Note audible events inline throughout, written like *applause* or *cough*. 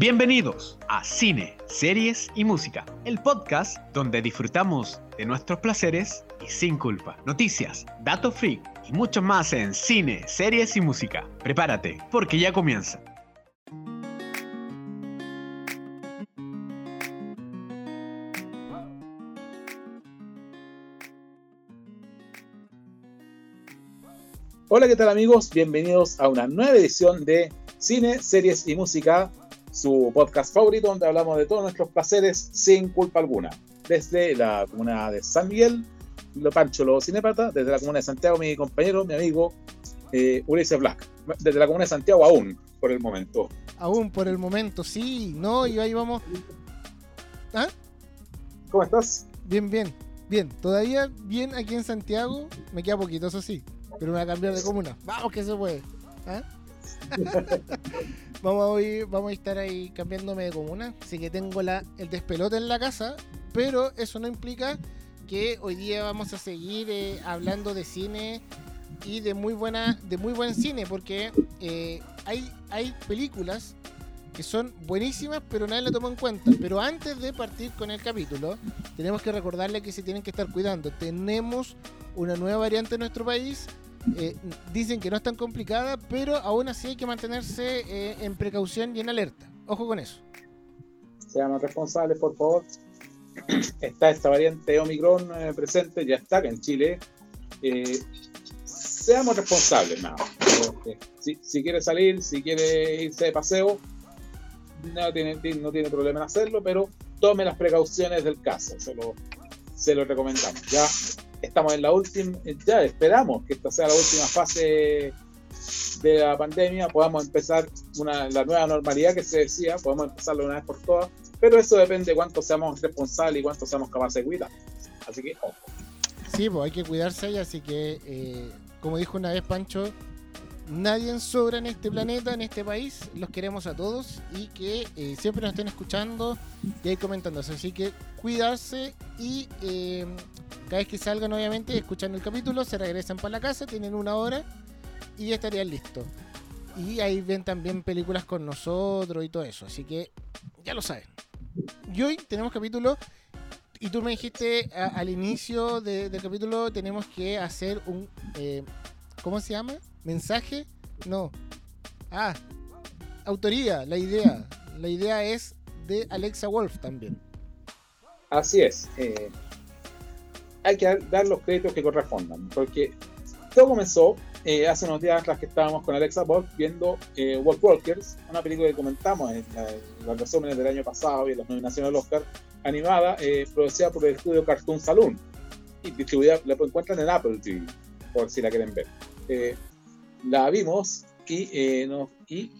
Bienvenidos a Cine, Series y Música, el podcast donde disfrutamos de nuestros placeres y sin culpa. Noticias, datos freak y mucho más en Cine, Series y Música. Prepárate, porque ya comienza. Hola, ¿qué tal amigos? Bienvenidos a una nueva edición de Cine, Series y Música, su podcast favorito donde hablamos de todos nuestros placeres sin culpa alguna. Desde la comuna de San Miguel, lo Pancho Lo Cinepata, desde la comuna de Santiago, mi compañero, mi amigo eh, Ulises Black. Desde la comuna de Santiago aún, por el momento. Aún por el momento, sí, no, y ahí vamos. ¿Ah? ¿Cómo estás? Bien, bien, bien. Todavía bien aquí en Santiago, me queda poquito, eso sí, pero me voy a cambiar de comuna. Vamos que se puede. ¿Ah? *laughs* vamos, a estar ahí cambiándome de comuna. Así que tengo la, el despelote en la casa. Pero eso no implica que hoy día vamos a seguir eh, hablando de cine y de muy buena de muy buen cine porque eh, hay, hay películas que son buenísimas pero nadie lo tomó en cuenta pero antes de partir con el capítulo tenemos que recordarle que se tienen que estar cuidando tenemos una nueva variante en nuestro país eh, dicen que no es tan complicada, pero aún así hay que mantenerse eh, en precaución y en alerta. Ojo con eso. Seamos responsables, por favor. *clears throat* Está esta variante Omicron eh, presente, ya está en Chile. seamos responsables, nada. Si, si, quiere salir, si quiere irse de paseo, no tiene, no tiene problema en hacerlo, pero tome las precauciones del caso. Se lo, se lo recomendamos. Ya estamos en la última, ya esperamos que esta sea la última fase de la pandemia, podamos empezar una, la nueva normalidad que se decía, podemos empezarlo una vez por todas, pero eso depende de cuánto seamos responsables y cuánto seamos capaces de cuidar. Así que, ojo. Sí, pues hay que cuidarse así que, eh, como dijo una vez Pancho, nadie sobra en este planeta, en este país. Los queremos a todos y que eh, siempre nos estén escuchando y ahí comentando. Así que cuidarse y eh, cada vez que salgan, obviamente, escuchando el capítulo, se regresan para la casa, tienen una hora y ya estarían listos. Y ahí ven también películas con nosotros y todo eso. Así que ya lo saben. Y hoy tenemos capítulo. Y tú me dijiste al inicio del capítulo tenemos que hacer un... Eh, ¿Cómo se llama? ¿Mensaje? No. Ah, autoría, la idea. La idea es de Alexa Wolf también. Así es. Eh, hay que dar los créditos que correspondan, porque todo comenzó eh, hace unos días atrás que estábamos con Alexa Wolf viendo eh, Walkers, una película que comentamos en, los resúmenes del año pasado y en las nominaciones del Oscar, animada, eh, producida por el estudio Cartoon Saloon y distribuida, la encuentran en Apple TV, por si la quieren ver. Eh, la vimos y, nos, y,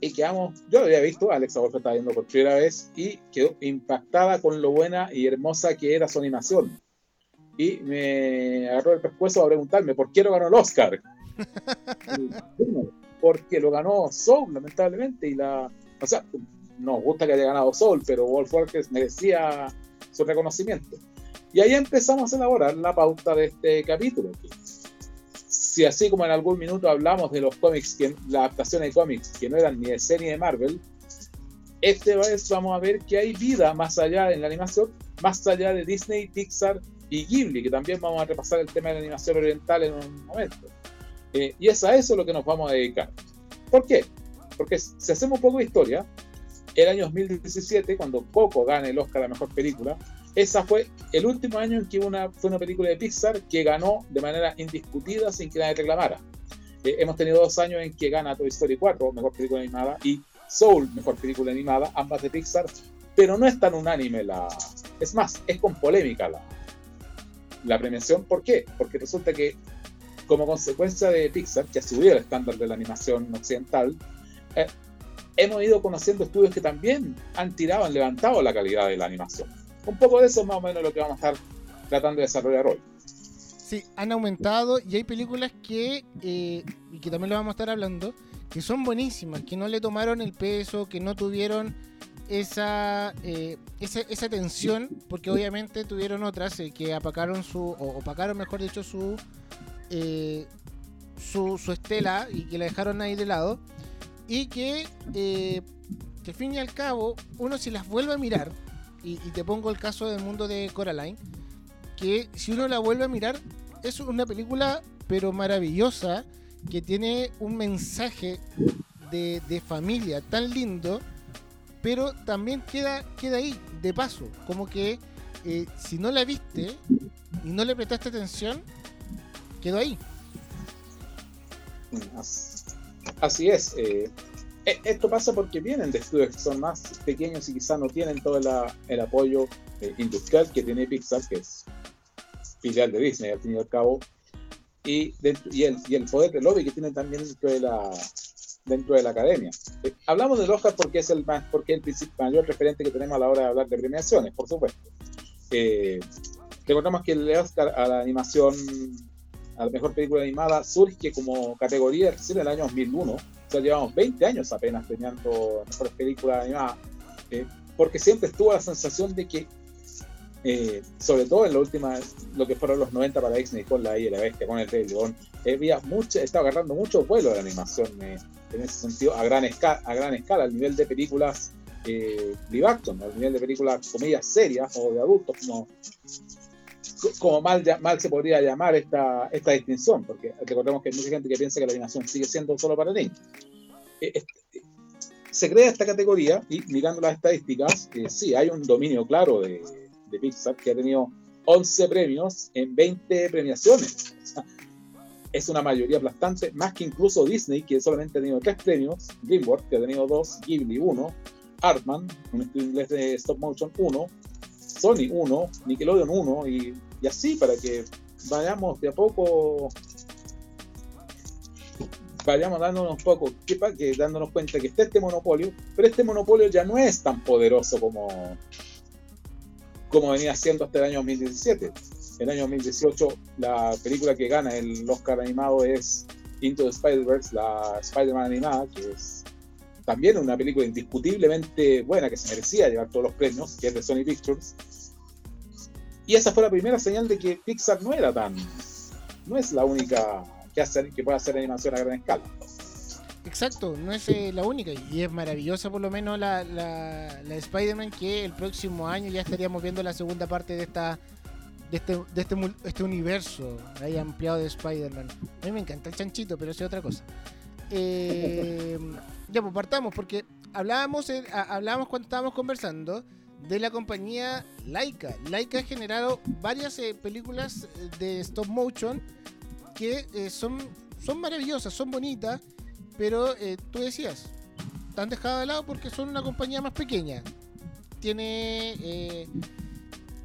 y, quedamos, yo la había visto, Alexa Wolf estaba viendo por primera vez y quedó impactada con lo buena y hermosa que era su animación y me agarró el pescuezo a preguntarme por qué lo ganó el Oscar. *laughs* porque lo ganó Soul, lamentablemente, y la. O sea, nos gusta que haya ganado Soul, pero Wolf Walkers merecía su reconocimiento. Y ahí empezamos a elaborar la pauta de este capítulo. Si así como en algún minuto hablamos de los cómics, que, la adaptación de cómics que no eran ni de serie de Marvel, este vez vamos a ver que hay vida más allá en la animación, más allá de Disney, Pixar y Ghibli, que también vamos a repasar el tema de la animación oriental en un momento. Eh, y es a eso lo que nos vamos a dedicar. ¿Por qué? Porque si hacemos un poco de historia, el año 2017, cuando Coco gana el Oscar a la mejor película, esa fue el último año en que una, fue una película de Pixar que ganó de manera indiscutida sin que nadie reclamara. Eh, hemos tenido dos años en que gana Toy Story 4, mejor película animada, y Soul, mejor película animada, ambas de Pixar, pero no es tan unánime la... Es más, es con polémica la, la premiación. ¿Por qué? Porque resulta que como consecuencia de Pixar, que ha subido el estándar de la animación occidental, eh, hemos ido conociendo estudios que también han tirado, han levantado la calidad de la animación. Un poco de eso es más o menos lo que vamos a estar tratando de desarrollar hoy. Sí, han aumentado y hay películas que, eh, y que también lo vamos a estar hablando, que son buenísimas, que no le tomaron el peso, que no tuvieron esa, eh, esa, tensión, porque obviamente tuvieron otras eh, que apacaron su, o opacaron mejor dicho, su, eh, su, su, estela y que la dejaron ahí de lado, y que que al fin y al cabo, uno si las vuelve a mirar, y, te pongo el caso del mundo de Coraline, que si uno la vuelve a mirar, es una película pero maravillosa, que tiene un mensaje de, de familia tan lindo, pero también queda, queda ahí, de paso, como que eh, si no la viste y no le prestaste atención, quedó ahí. Así es. eh, esto pasa porque vienen de estudios que son más pequeños y quizás no tienen todo la- el apoyo eh, industrial que tiene Pixar, que es filial de Disney al fin y al cabo, y, dentro- y, el, y el poder de lobby que tienen también dentro de la, dentro de la academia. Eh, hablamos del Oscar porque es el más, porque el mayor referente que tenemos a la hora de hablar de premiaciones, por supuesto. Eh, recordamos que el Oscar a la animación, a la mejor película animada, surge como categoría recién en el año 2001. Llevamos 20 años apenas premiando mejores películas animadas, eh, porque siempre estuvo la sensación de que, eh, sobre todo en la última, lo que fueron los 90 para Disney con la I y la Bestia, con el Rey León, había mucho, estaba agarrando mucho vuelo la animación eh, en ese sentido, a gran, escala, a gran escala, al nivel de películas eh, live action, al nivel de películas, comillas, serias o de adultos, como, como mal, mal se podría llamar esta, esta distinción, porque recordemos que hay mucha gente que piensa que la animación sigue siendo solo para niños. Eh, este, se crea esta categoría y mirando las estadísticas, eh, sí, hay un dominio claro de, de Pixar que ha tenido 11 premios en 20 premiaciones. Es una mayoría aplastante, más que incluso Disney, que solamente ha tenido 3 premios, DreamWorks, que ha tenido 2, Ghibli 1, Artman, un estudio inglés de stop motion 1, Sony 1, Nickelodeon 1, y, y así para que vayamos de a poco vayamos dándonos un poco, que, que dándonos cuenta que está este monopolio, pero este monopolio ya no es tan poderoso como, como venía siendo hasta el año 2017. El año 2018 la película que gana el Oscar animado es Into the Spider-Verse, la Spider-Man animada, que es también una película indiscutiblemente buena, que se merecía llevar todos los premios, que es de Sony Pictures. Y esa fue la primera señal de que Pixar no era tan, no es la única que, hace, que puede hacer animación a gran escala. Exacto, no es eh, la única y es maravillosa por lo menos la, la, la Spider-Man que el próximo año ya estaríamos viendo la segunda parte de esta de este, de este, este universo ahí ampliado de Spider-Man. A mí me encanta el chanchito, pero es otra cosa. *laughs* Eh, ya, pues partamos porque hablábamos, hablábamos cuando estábamos conversando de la compañía Laika. Laika ha generado varias eh, películas eh, de stop motion que eh, son, son maravillosas, son bonitas, pero tú decías, están dejadas de lado porque son una compañía más pequeña. Tiene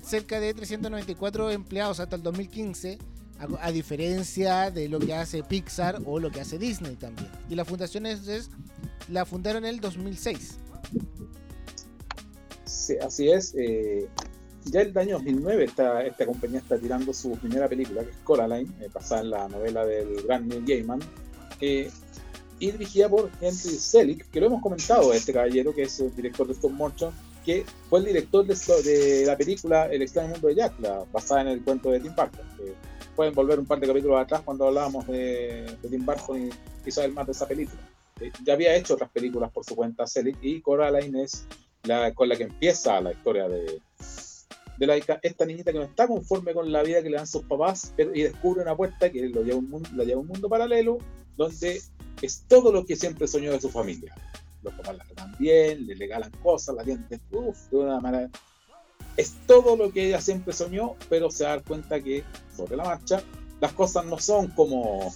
cerca de 394 empleados hasta el 2015, a, a diferencia de lo que hace Pixar o lo que hace Disney también. Y la fundación es, es- la fundaron en el 2006. Sí, así es. eh, ya el año 2009 esta, esta compañía está tirando su primera película, que es Coraline, eh, basada en la novela del gran Neil Gaiman, eh, y dirigida por Henry Selick, que lo hemos comentado, este caballero, que es el director de Stop Motion, que fue el director de, de la película El extraño mundo de Jack, la, basada en el cuento de Tim Burton. Pueden volver un par de capítulos atrás cuando hablábamos de, de Tim Burton y, y saber más de esa película. Eh, ya había hecho otras películas por su cuenta Selick, y Coraline es la, con la que empieza la historia de, de Laika, esta niñita que no está conforme con la vida que le dan sus papás pero- y descubre una puerta que lo lleva un mundo, la lleva a un mundo paralelo donde es todo lo que siempre soñó de su familia. Los papás la tratan bien, le regalan cosas, la uff, de una manera. Es todo lo que ella siempre soñó, pero se da cuenta que sobre la marcha las cosas no son como.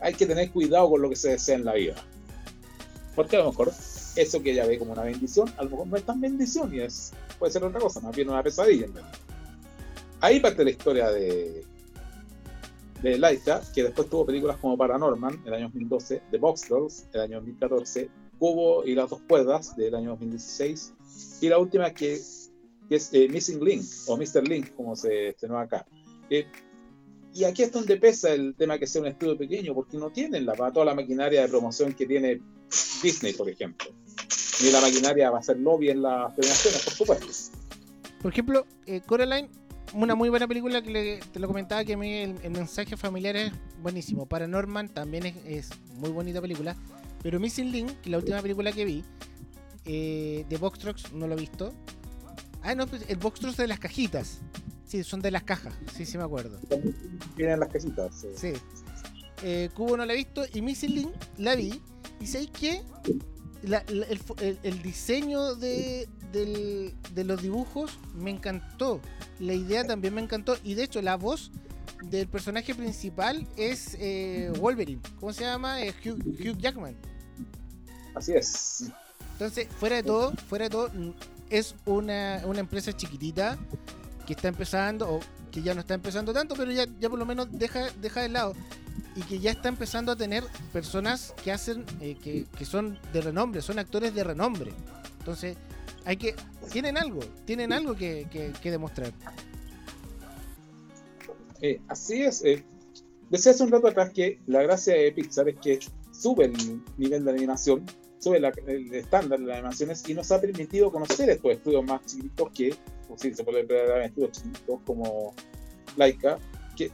Hay que tener cuidado con lo que se desea en la vida. Porque a lo mejor eso que ella ve como una bendición, a lo mejor no es tan bendición y es, puede ser otra cosa, más bien una pesadilla realidad. Ahí parte la historia de, de Laika, que después tuvo películas como Paranorman, el año 2012, The Box Girls, el año 2014, Cubo y las dos cuerdas, del año 2016, y la última que, que es eh, Missing Link, o Mr. Link, como se estrenó acá. Eh, y aquí es donde pesa el tema que sea un estudio pequeño, porque no tienen la, toda la maquinaria de promoción que tiene Disney, por ejemplo. Ni la maquinaria va a hacer lobby en las premiaciones, por supuesto. Por ejemplo, eh, Coraline, una muy buena película que te lo comentaba que a mí el, mensaje familiar es buenísimo. Paranorman también es, muy bonita película. Pero Missing Link, la última película que vi, de Box no lo he visto. Ah, no, pues, el Box Trucks de las cajitas. Sí, son de las cajas. Sí, sí me acuerdo. Vienen las cajitas. Sí. Eh, Cubo no la he visto y Missing Link la vi. Y sé que el, diseño de, de los dibujos me encantó. La idea también me encantó. Y de hecho, la voz del personaje principal es eh, Wolverine. ¿Cómo se llama? Eh, Hugh, Jackman. Así es. Entonces, fuera de todo, fuera de todo, es una, empresa chiquitita que está empezando, o que ya no está empezando tanto, pero ya, ya por lo menos deja, deja de lado. Y que ya está empezando a tener personas que hacen, eh, que, que son de renombre, son actores de renombre. Entonces, hay que, tienen algo, tienen algo que, que demostrar. Eh, así es. Eh, decía hace un rato atrás que la gracia de Pixar es que sube el nivel de animación, sube el estándar de las animaciones y nos ha permitido conocer estos estudios más chiquitos que, o si se puede ver estudios chiquitos como Laika, que,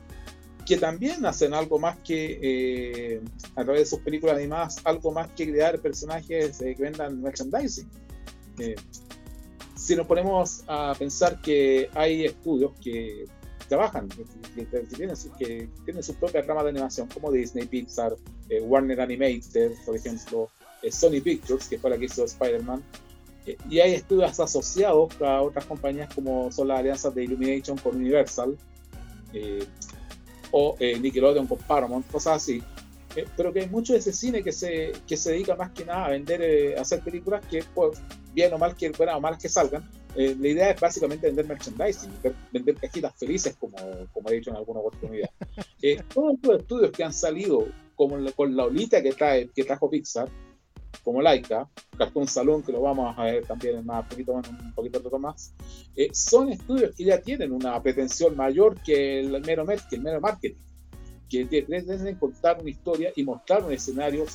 que también hacen algo más que, eh, a través de sus películas animadas, algo más que crear personajes que vendan merchandising. si nos ponemos a pensar que hay estudios que trabajan, que, tienen, que tienen su propia rama de animación, como Disney, Pixar, eh, Warner Animated, por ejemplo, eh, Sony Pictures, que fue la que hizo Spider-Man. Eh, y hay estudios asociados a otras compañías como son las alianzas de Illumination con Universal, o Nickelodeon con Paramount, cosas así. pero que hay mucho de ese cine que se, que se dedica más que nada a vender, a hacer películas que, pues, bien o mal que, buenas o malas que salgan, eh, la idea es básicamente vender merchandising, vender, cajitas felices, como, como he dicho en alguna oportunidad. *laughs* Eh, todos los estudios que han salido, como con la olita que, trae, que trajo Pixar, como Laika, Cartoon Salón, que lo vamos a ver también en más, poquito, un poquito más, eh, son estudios que ya tienen una pretensión mayor que el mero, que el mero marketing, que pretenden contar una historia y mostrar un escenario,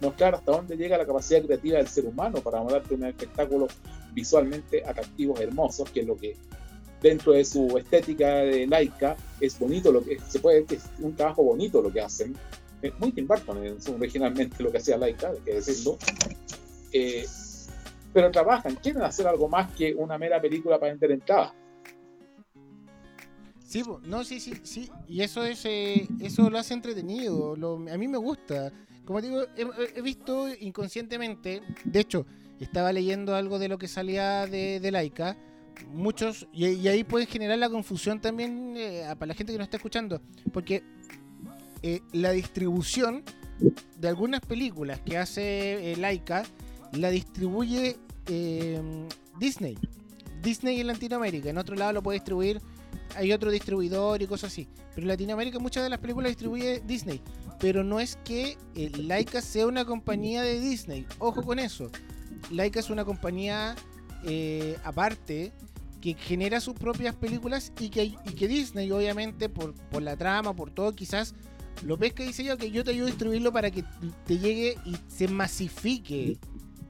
mostrar hasta dónde llega la capacidad creativa del ser humano para mostrarte un espectáculo visualmente atractivos, hermosos, que es lo que dentro de su estética de laica es bonito, lo que se puede es un trabajo bonito lo que hacen. Es muy Tim Burton originalmente lo que hacía laica, hay que decirlo. Eh, pero trabajan, quieren hacer algo más que una mera película para vender entrada. Sí, no, sí, sí, sí. Y eso es, eh, eso lo hace entretenido. a mí me gusta. Como digo, he, visto inconscientemente, de hecho, estaba leyendo algo de lo que salía de, de Laika. Muchos, y, ahí puede generar la confusión también eh, para la gente que nos está escuchando, porque eh, la distribución de algunas películas que hace eh, Laika la distribuye Disney. Disney en Latinoamérica, en otro lado lo puede distribuir, hay otro distribuidor y cosas así. Pero en Latinoamérica muchas de las películas distribuye Disney. Pero no es que Laika sea una compañía de Disney. Ojo con eso. Laika es una compañía eh, aparte que genera sus propias películas y que, y que Disney, obviamente, por, la trama, por todo, quizás lo pesca y dice yo que yo te ayudo a distribuirlo para que te llegue y se masifique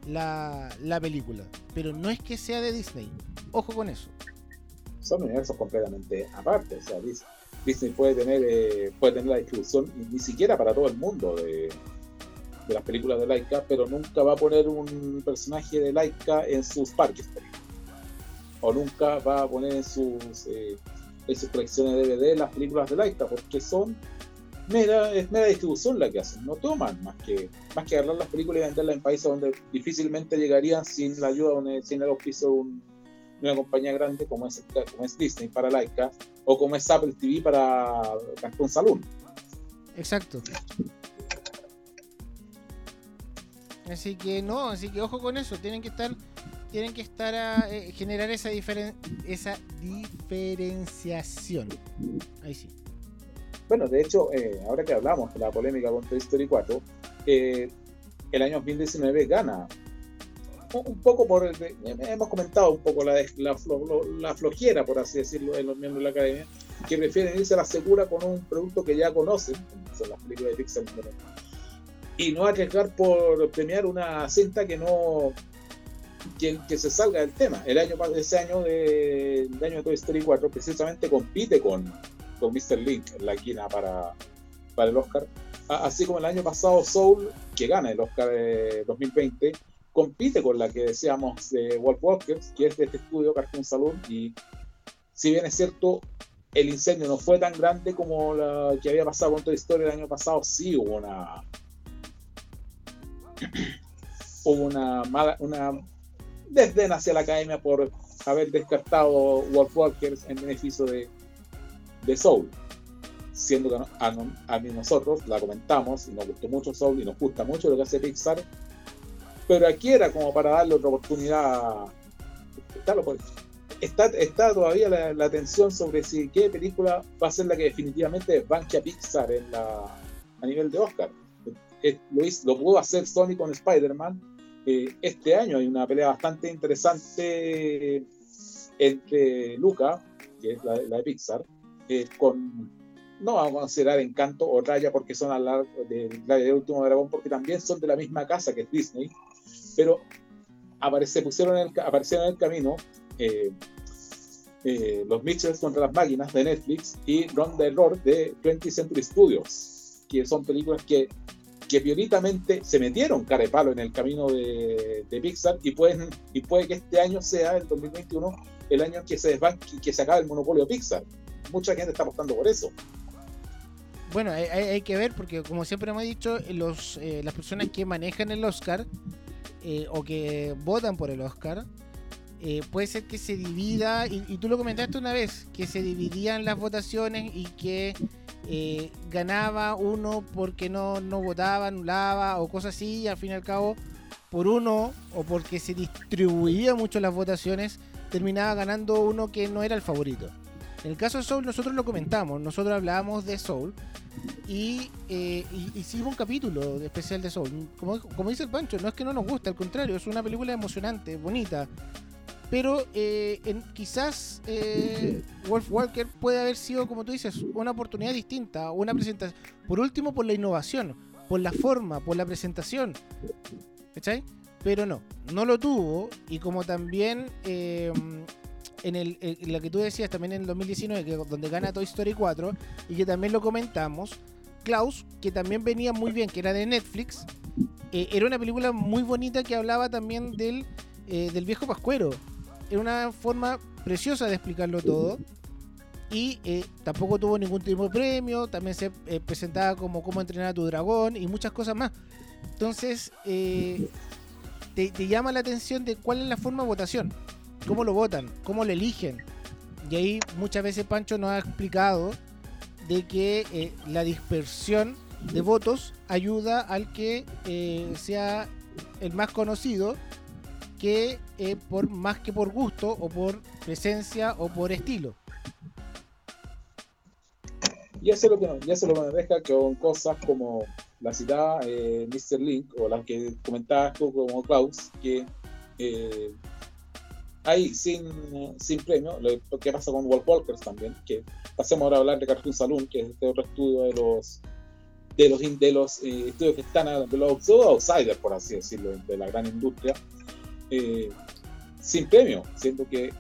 la, película. Pero no es que sea de Disney. Ojo con eso. Son universos completamente aparte. O sea, Disney puede tener, eh, puede tener la distribución ni siquiera para todo el mundo de, de las películas de Laika, pero nunca va a poner un personaje de Laika en sus parques, o nunca va a poner en sus, eh, en sus colecciones de DVD las películas de Laika, porque son mera, es mera distribución la que hacen, no toman más que, más que agarrar las películas y venderlas en países donde difícilmente llegarían sin la ayuda, sin el oficio de, una compañía grande como es, como es Disney para Laika, o como es Apple TV para Cartoon Saloon. Exacto. Así que no, así que ojo con eso, tienen que estar tienen que estar a eh, generar esa esa diferenciación. Ahí sí. Bueno, de hecho, eh, ahora que hablamos de la polémica con Toy Story 4, eh, el año 2019 gana un poco por hemos comentado un poco la, la, la, flojera, por así decirlo, de los miembros de la academia, que prefieren irse a la segura con un producto que ya conocen, como son las películas de Pixar y no arriesgar por premiar una cinta que no que, se salga del tema. El año ese año de, el año de Toy Story 4 precisamente compite con, con Mr. Link en la esquina para, para el Oscar. Así como el año pasado Soul, que gana el Oscar de 2020, compite con la que decíamos de Wolf Walkers, que es de este estudio Cartoon Saloon, y si bien es cierto, el incendio no fue tan grande como la que había pasado con toda la historia el año pasado, sí hubo una *clears throat* hubo una una desdén hacia la academia por haber descartado Wolf Walkers en beneficio de, de Soul siendo que a, mí nosotros la comentamos y nos gustó mucho Soul y nos gusta mucho lo que hace Pixar, pero aquí era como para darle otra oportunidad. Está, está todavía la, la, tensión sobre si qué película va a ser la que definitivamente banque a Pixar en la, a nivel de Oscar. lo, pudo hacer Sony con Spider-Man. Eh, este año hay una pelea bastante interesante entre Luca, que es la, de Pixar, eh, con no vamos a considerar Encanto o Raya porque son al lado de Último Dragón, porque también son de la misma casa que Disney, pero aparece, aparecieron en el camino eh, eh, los Mitchells contra las máquinas de Netflix y Ron the Lord de 20th Century Studios, que son películas que, que se metieron cara palo en el camino de, Pixar y, pueden, y puede que este año sea, el 2021, el año en que se desbanque que se acabe el monopolio de Pixar. Mucha gente está apostando por eso bueno, hay, que ver porque como siempre hemos dicho, los, eh, las personas que manejan el Oscar eh, o que votan por el Oscar, eh, puede ser que se divida, y, tú lo comentaste una vez, que se dividían las votaciones y que ganaba uno porque no, no votaba, anulaba o cosas así, y al fin y al cabo, por uno o porque se distribuía mucho las votaciones, terminaba ganando uno que no era el favorito. En el caso de Soul nosotros lo comentamos, nosotros hablábamos de Soul y, eh, hicimos un capítulo especial de Soul. Como, dice el Pancho, no es que no nos guste, al contrario, es una película emocionante, bonita. Pero eh, quizás eh, Wolf Walker puede haber sido, como tú dices, una oportunidad distinta, una presentación. Por último, por la innovación, por la forma, por la presentación. ¿Cachai? Pero no, no lo tuvo. Y como también en, el, la que tú decías también en el 2019, que, donde gana Toy Story 4, y que también lo comentamos, Klaus, que también venía muy bien, que era de Netflix, eh, era una película muy bonita que hablaba también del, eh, del viejo Pascuero. Era una forma preciosa de explicarlo todo. Y eh, tampoco tuvo ningún tipo de premio. También se presentaba como cómo entrenar a tu dragón y muchas cosas más. Entonces, te, llama la atención de cuál es la forma de votación cómo lo votan, cómo lo eligen. Y ahí muchas veces Pancho nos ha explicado de que eh, la dispersión de votos ayuda al que eh, sea el más conocido que eh, por más que por gusto o por presencia o por estilo. Y eso lo que ya se lo maneja con cosas como la citada Mr. Link o las que comentabas como Klaus, que ahí sin, sin premio, lo que pasa con Wolf Walkers también, que pasemos ahora a hablar de Cartoon Saloon, que es este otro estudio de los de los, de los eh, estudios que están de los outsiders, por así decirlo, de la gran industria, eh, sin premio, siendo que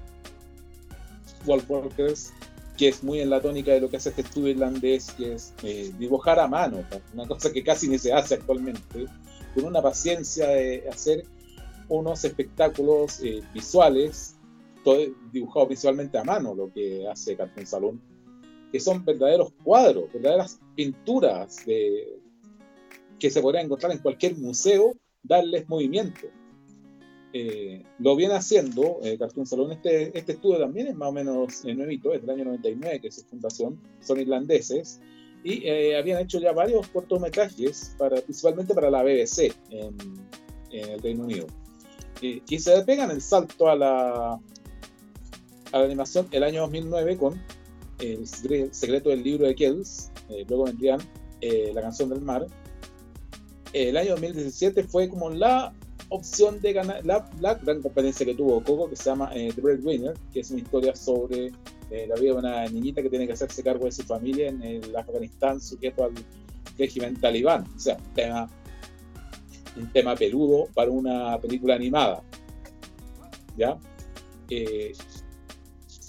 Wolf Walkers, que es muy en la tónica de lo que hace este estudio irlandés, que es eh, dibujar a mano, una cosa que casi ni se hace actualmente, con una paciencia de hacer unos espectáculos eh, visuales, todo dibujado visualmente a mano, lo que hace Cartoon Salón, que son verdaderos cuadros, verdaderas pinturas de, que se podrían encontrar en cualquier museo, darles movimiento. Eh, lo viene haciendo eh, Cartoon Salón. Este, este estudio también es más o menos nuevito, es del año 99, que es su fundación, son irlandeses, y habían hecho ya varios cortometrajes, para, principalmente para la BBC en, en el Reino Unido y, se pegan el salto a la, a la animación el año 2009 con El secreto del libro de Kells, eh, luego vendrían eh, La canción del mar. El año 2017 fue como la opción de ganar, la, gran competencia que tuvo Coco, que se llama eh, The Breadwinner, que es una historia sobre la vida de una niñita que tiene que hacerse cargo de su familia en el Afganistán sujeto al régimen talibán. O sea, tema un tema peludo para una película animada. ¿Ya? Eh,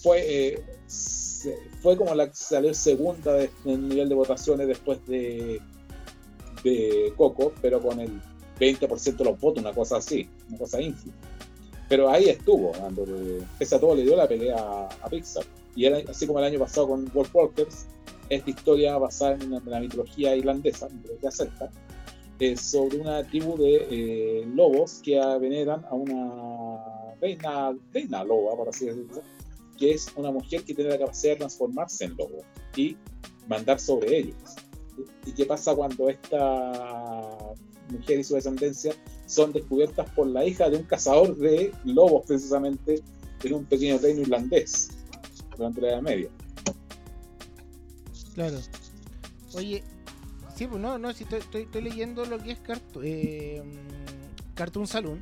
fue, eh, fue como la que salió segunda en el nivel de votaciones después de, de Coco, pero con el 20% de los votos, una cosa así. una cosa ínfima. Pero ahí estuvo, dándole, pese a todo le dio la pelea a, Pixar. Y era, así como el año pasado con Wolf Walkers, esta historia basada en, la mitología irlandesa, mitología celta, es sobre una tribu de eh, lobos que veneran a una reina, reina loba, por así decirlo, que es una mujer que tiene la capacidad de transformarse en lobo y mandar sobre ellos. ¿Y qué pasa cuando esta mujer y su descendencia son descubiertas por la hija de un cazador de lobos, precisamente, en un pequeño reino irlandés durante la Edad Media? Claro. Oye, sí, pues no, no, si estoy, leyendo lo que es eh, Cartoon Saloon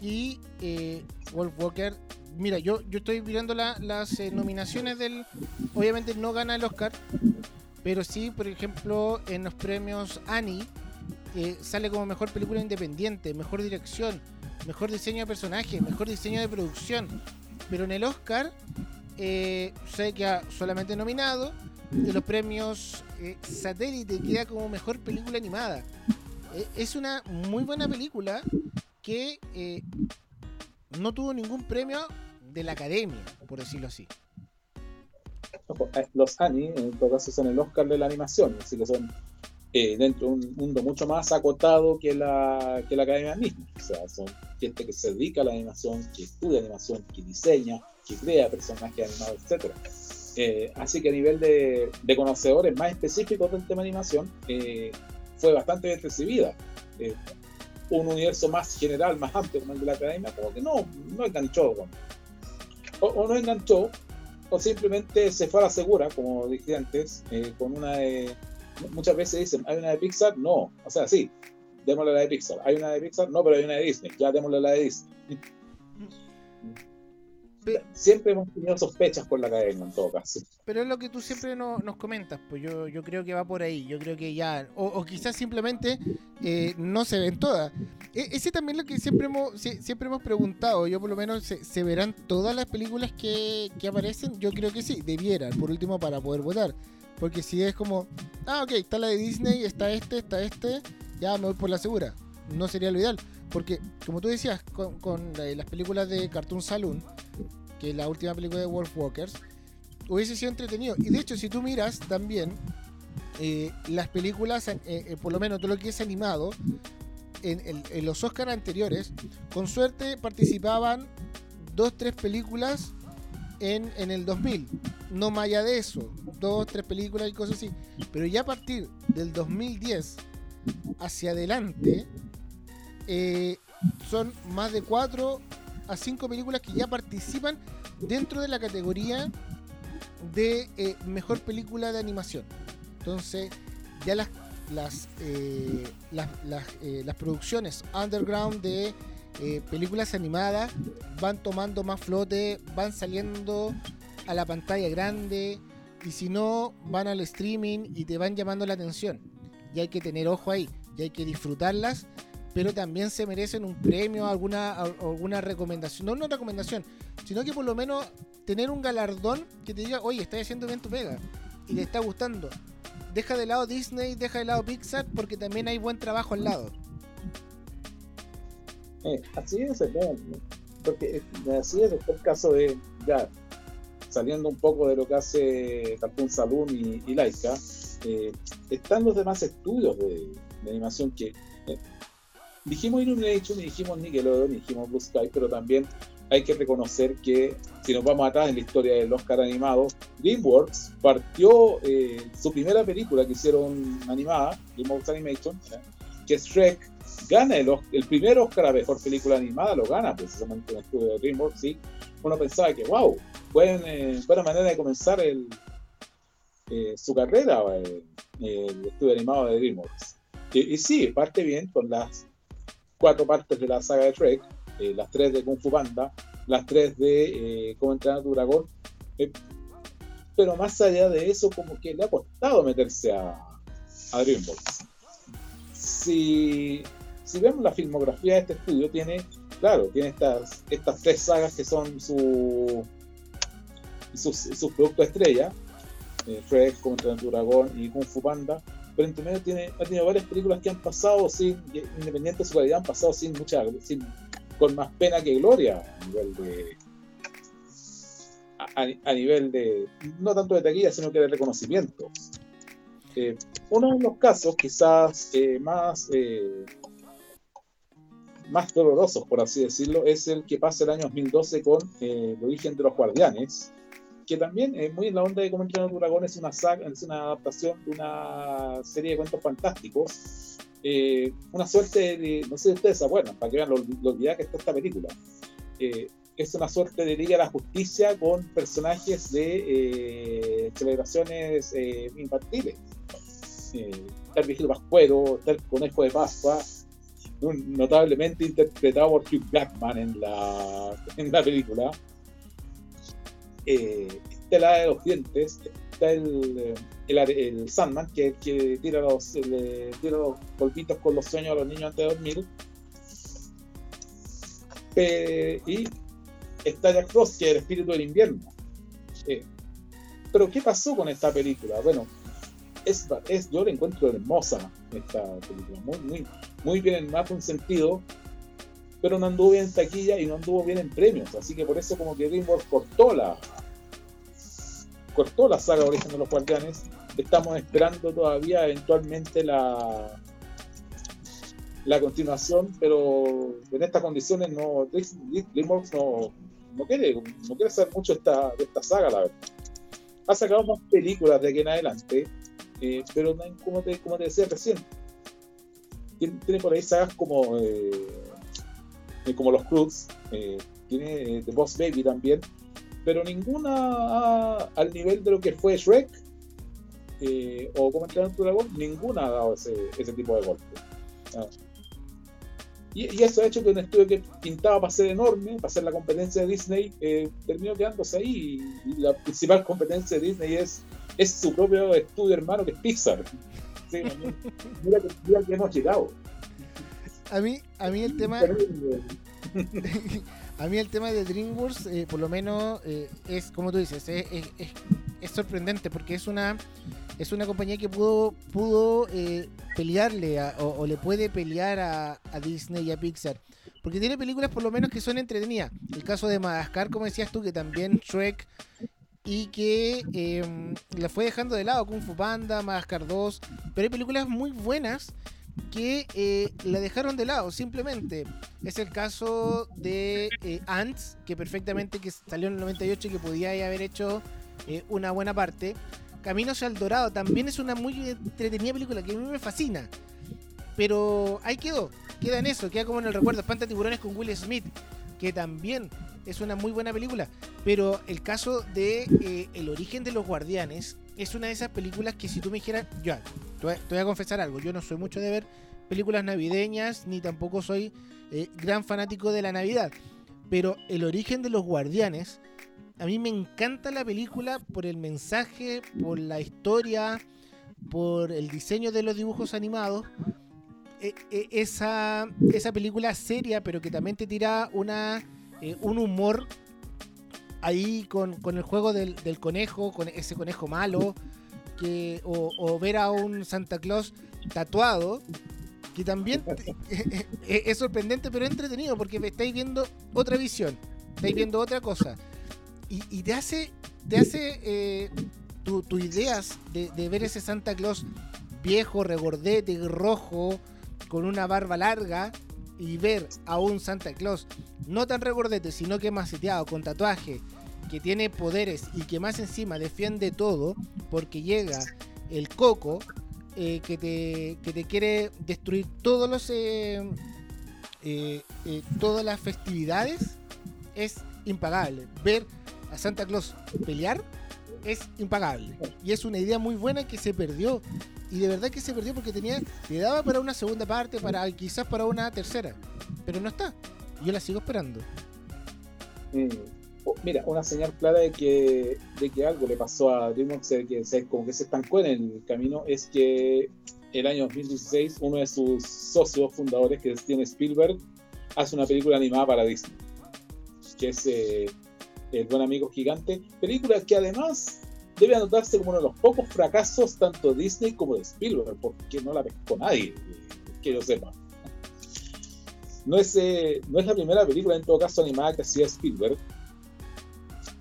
y eh, Wolf Walker mira, yo, yo estoy mirando las eh, nominaciones del. Obviamente no gana el Oscar, pero sí, por ejemplo, en los premios Annie sale como mejor película independiente, mejor dirección, mejor diseño de personaje, mejor diseño de producción. Pero en el Oscar sé que ha solamente nominado. De los premios eh, Satélite queda como mejor película animada. es una muy buena película que no tuvo ningún premio de la academia, por decirlo así. Eh, los Annie, en todo caso, son el Oscar de la animación, así que son eh, dentro de un mundo mucho más acotado que la, que la academia misma. O sea, son gente que se dedica a la animación, que estudia animación, que diseña, que crea personajes animados, etc. Eh, así que a nivel de, de, conocedores más específicos del tema de animación, fue bastante bien recibida un universo más general, más amplio como el de la academia, como que no, no enganchó. O, no enganchó, o simplemente se fue a la segura, como dije antes, eh, con una de. Muchas veces dicen, ¿hay una de Pixar? No. O sea, sí, démosle la de Pixar. ¿Hay una de Pixar? No, pero hay una de Disney. Ya démosle la de Disney. Siempre hemos tenido sospechas por la cadena en todo caso. Pero es lo que tú siempre nos comentas, pues yo, yo creo que va por ahí, yo creo que ya, o, quizás simplemente eh, no se ven todas. E, ese también es lo que siempre hemos, siempre hemos preguntado, yo por lo menos, ¿se, verán todas las películas que, que, aparecen? Yo creo que sí, debieran, por último, para poder votar. Porque si es como, ah, ok, está la de Disney, está este, está este, ya me voy por la segura. No sería lo ideal. Porque, como tú decías, con, con eh, las películas de Cartoon Saloon, que la última película de Wolf Walkers, hubiese sido entretenido. Y de hecho, si tú miras también eh, las películas, eh, eh, por lo menos todo lo que es animado, en, los Oscars anteriores, con suerte participaban dos, tres películas en, en, el 2000. No más allá de eso, dos, tres películas y cosas así. Pero ya a partir del 2010 hacia adelante, son más de cuatro a cinco películas que ya participan dentro de la categoría de eh, mejor película de animación. Entonces, ya las las, eh, eh, las, producciones underground de películas animadas van tomando más flote, van saliendo a la pantalla grande y si no, van al streaming y te van llamando la atención. Y hay que tener ojo ahí, y hay que disfrutarlas pero también se merecen un premio, alguna, alguna recomendación, no una recomendación, sino que por lo menos tener un galardón que te diga, oye, estás haciendo bien tu pega y te está gustando. Deja de lado Disney, deja de lado Pixar, porque también hay buen trabajo al lado. Eh, así es, porque así es el caso de, ya, saliendo un poco de lo que hace Cartoon Saloon y, Laika, eh, están los demás estudios de, animación que eh, dijimos Illumination y dijimos Nickelodeon y dijimos Blue Sky, pero también hay que reconocer que si nos vamos atrás en la historia del Oscar animado, DreamWorks partió eh, su primera película que hicieron animada, DreamWorks Animation, que Shrek, gana el, el primer Oscar a mejor película animada, lo gana precisamente en el estudio de DreamWorks, y uno pensaba que, wow, buen, buena manera de comenzar eh, su carrera, eh, el estudio animado de DreamWorks. Y sí, parte bien con las cuatro partes de la saga de Trek, eh, las tres de Kung Fu Panda, las tres de eh, Cómo entrenar tu dragón. Eh, pero más allá de eso, como que le ha costado meterse a, a DreamWorks. Si, si vemos la filmografía de este estudio, tiene, claro, tiene estas, estas tres sagas que son su, sus, sus productos estrella, eh, Trek, Cómo entrenar tu dragón y Kung Fu Panda pero tiene, ha tenido varias películas que han pasado sin, independiente de su calidad, han pasado sin mucha, sin, con más pena que gloria a nivel de. A, nivel de. No tanto de taquilla, sino que de reconocimiento. Eh, uno de los casos quizás eh, más. Eh, más dolorosos, por así decirlo, es el que pasa el año 2012 con El origen de los guardianes, que también es muy en la onda de cómo entrenar tu dragón, es una saga, es una adaptación de una serie de cuentos fantásticos. Eh, una suerte de, no sé si ustedes se acuerdan, para que vean lo, lo que está esta película. Eh, es una suerte de Liga de la Justicia con personajes de eh, celebraciones infantiles. está el viejito Pascuero, está el conejo de Pascua, notablemente interpretado por Hugh Blackman en la, en la película eh, está la de los dientes, está el, el, Sandman, que, que tira, los, tira los golpitos con los sueños a los niños antes de dormir. Eh, y está Jack Frost, que es el espíritu del invierno. Eh, pero, ¿qué pasó con esta película? Bueno, es, es, yo la encuentro hermosa esta película, muy, muy, muy bien en más un sentido, pero no anduvo bien en taquilla y no anduvo bien en premios, así que por eso como que DreamWorks cortó la cortó la saga Origen de los Guardianes, estamos esperando todavía eventualmente la la continuación, pero en estas condiciones no DreamWorks no, no quiere no quiere hacer mucho esta, de esta saga, la verdad. Ha sacado más películas de aquí en adelante, eh, pero como te, como te decía recién, tiene, por ahí sagas como eh, eh, como los Cruz, eh, tiene The Boss Baby también, pero ninguna al nivel de lo que fue Shrek eh, o como entrenar tu dragón, ninguna ha dado ese, tipo de golpe. Ah. Y, eso ha hecho que un estudio que pintaba para ser enorme, para ser la competencia de Disney, terminó quedándose ahí. Y, la principal competencia de Disney es, es su propio estudio hermano, que es Pixar. mira que hemos llegado. A mí, a mí el tema. *laughs* a mí el tema de DreamWorks, eh, por lo menos, eh, es como tú dices, es, sorprendente porque es una es una compañía que pudo pudo eh, pelearle o, le puede pelear a, Disney y a Pixar. Porque tiene películas por lo menos que son entretenidas. El caso de Madagascar, como decías tú, que también Shrek y que em, la fue dejando de lado, Kung Fu Panda, Madagascar 2. Pero hay películas muy buenas que eh, la dejaron de lado, simplemente. Es el caso de eh, Ants, que perfectamente que salió en el 98 y que podía haber hecho eh, una buena parte. Caminos al Dorado también es una muy entretenida película que a mí me fascina. Pero ahí quedó, queda en eso, queda como en el recuerdo. Espanta Tiburones con Will Smith, que también es una muy buena película. Pero el caso de El origen de los guardianes es una de esas películas que si tú me dijeras, ya, te voy, a, confesar algo, yo no soy mucho de ver películas navideñas, ni tampoco soy eh, gran fanático de la Navidad. Pero el origen de los guardianes, a mí me encanta la película por el mensaje, por la historia, por el diseño de los dibujos animados. E, e, esa, esa película seria, pero que también te tira una, eh, un humor ahí con, el juego del, conejo, con ese conejo malo, que, o, ver a un Santa Claus tatuado, que también *laughs* es sorprendente pero entretenido porque estáis viendo otra visión, estáis viendo otra cosa. Y, te hace, te hace eh, tus ideas de, de, ver ese Santa Claus viejo, regordete, rojo, con una barba larga, y ver a un Santa Claus no tan regordete, sino que maceteado, con tatuaje, que tiene poderes y que más encima defiende todo, porque llega el coco eh, que, te, que, te, quiere destruir todos los eh, eh, todas las festividades, es impagable. Ver a Santa Claus pelear es impagable. Y es una idea muy buena que se perdió. Y de verdad que se perdió porque tenía, le daba para una segunda parte, para quizás para una tercera. Pero no está. Yo la sigo esperando. Mm mira, una señal clara de que, de que algo le pasó a DreamWorks, que se, como que se estancó en el camino, es que el año 2016 uno de sus socios fundadores, que es Steven Spielberg, hace una película animada para Disney, que es eh, El buen amigo gigante, película que además debe anotarse como uno de los pocos fracasos tanto de Disney como de Spielberg, porque no la pescó nadie, que yo sepa. no es, eh, no es la primera película, en todo caso, animada que hacía Spielberg,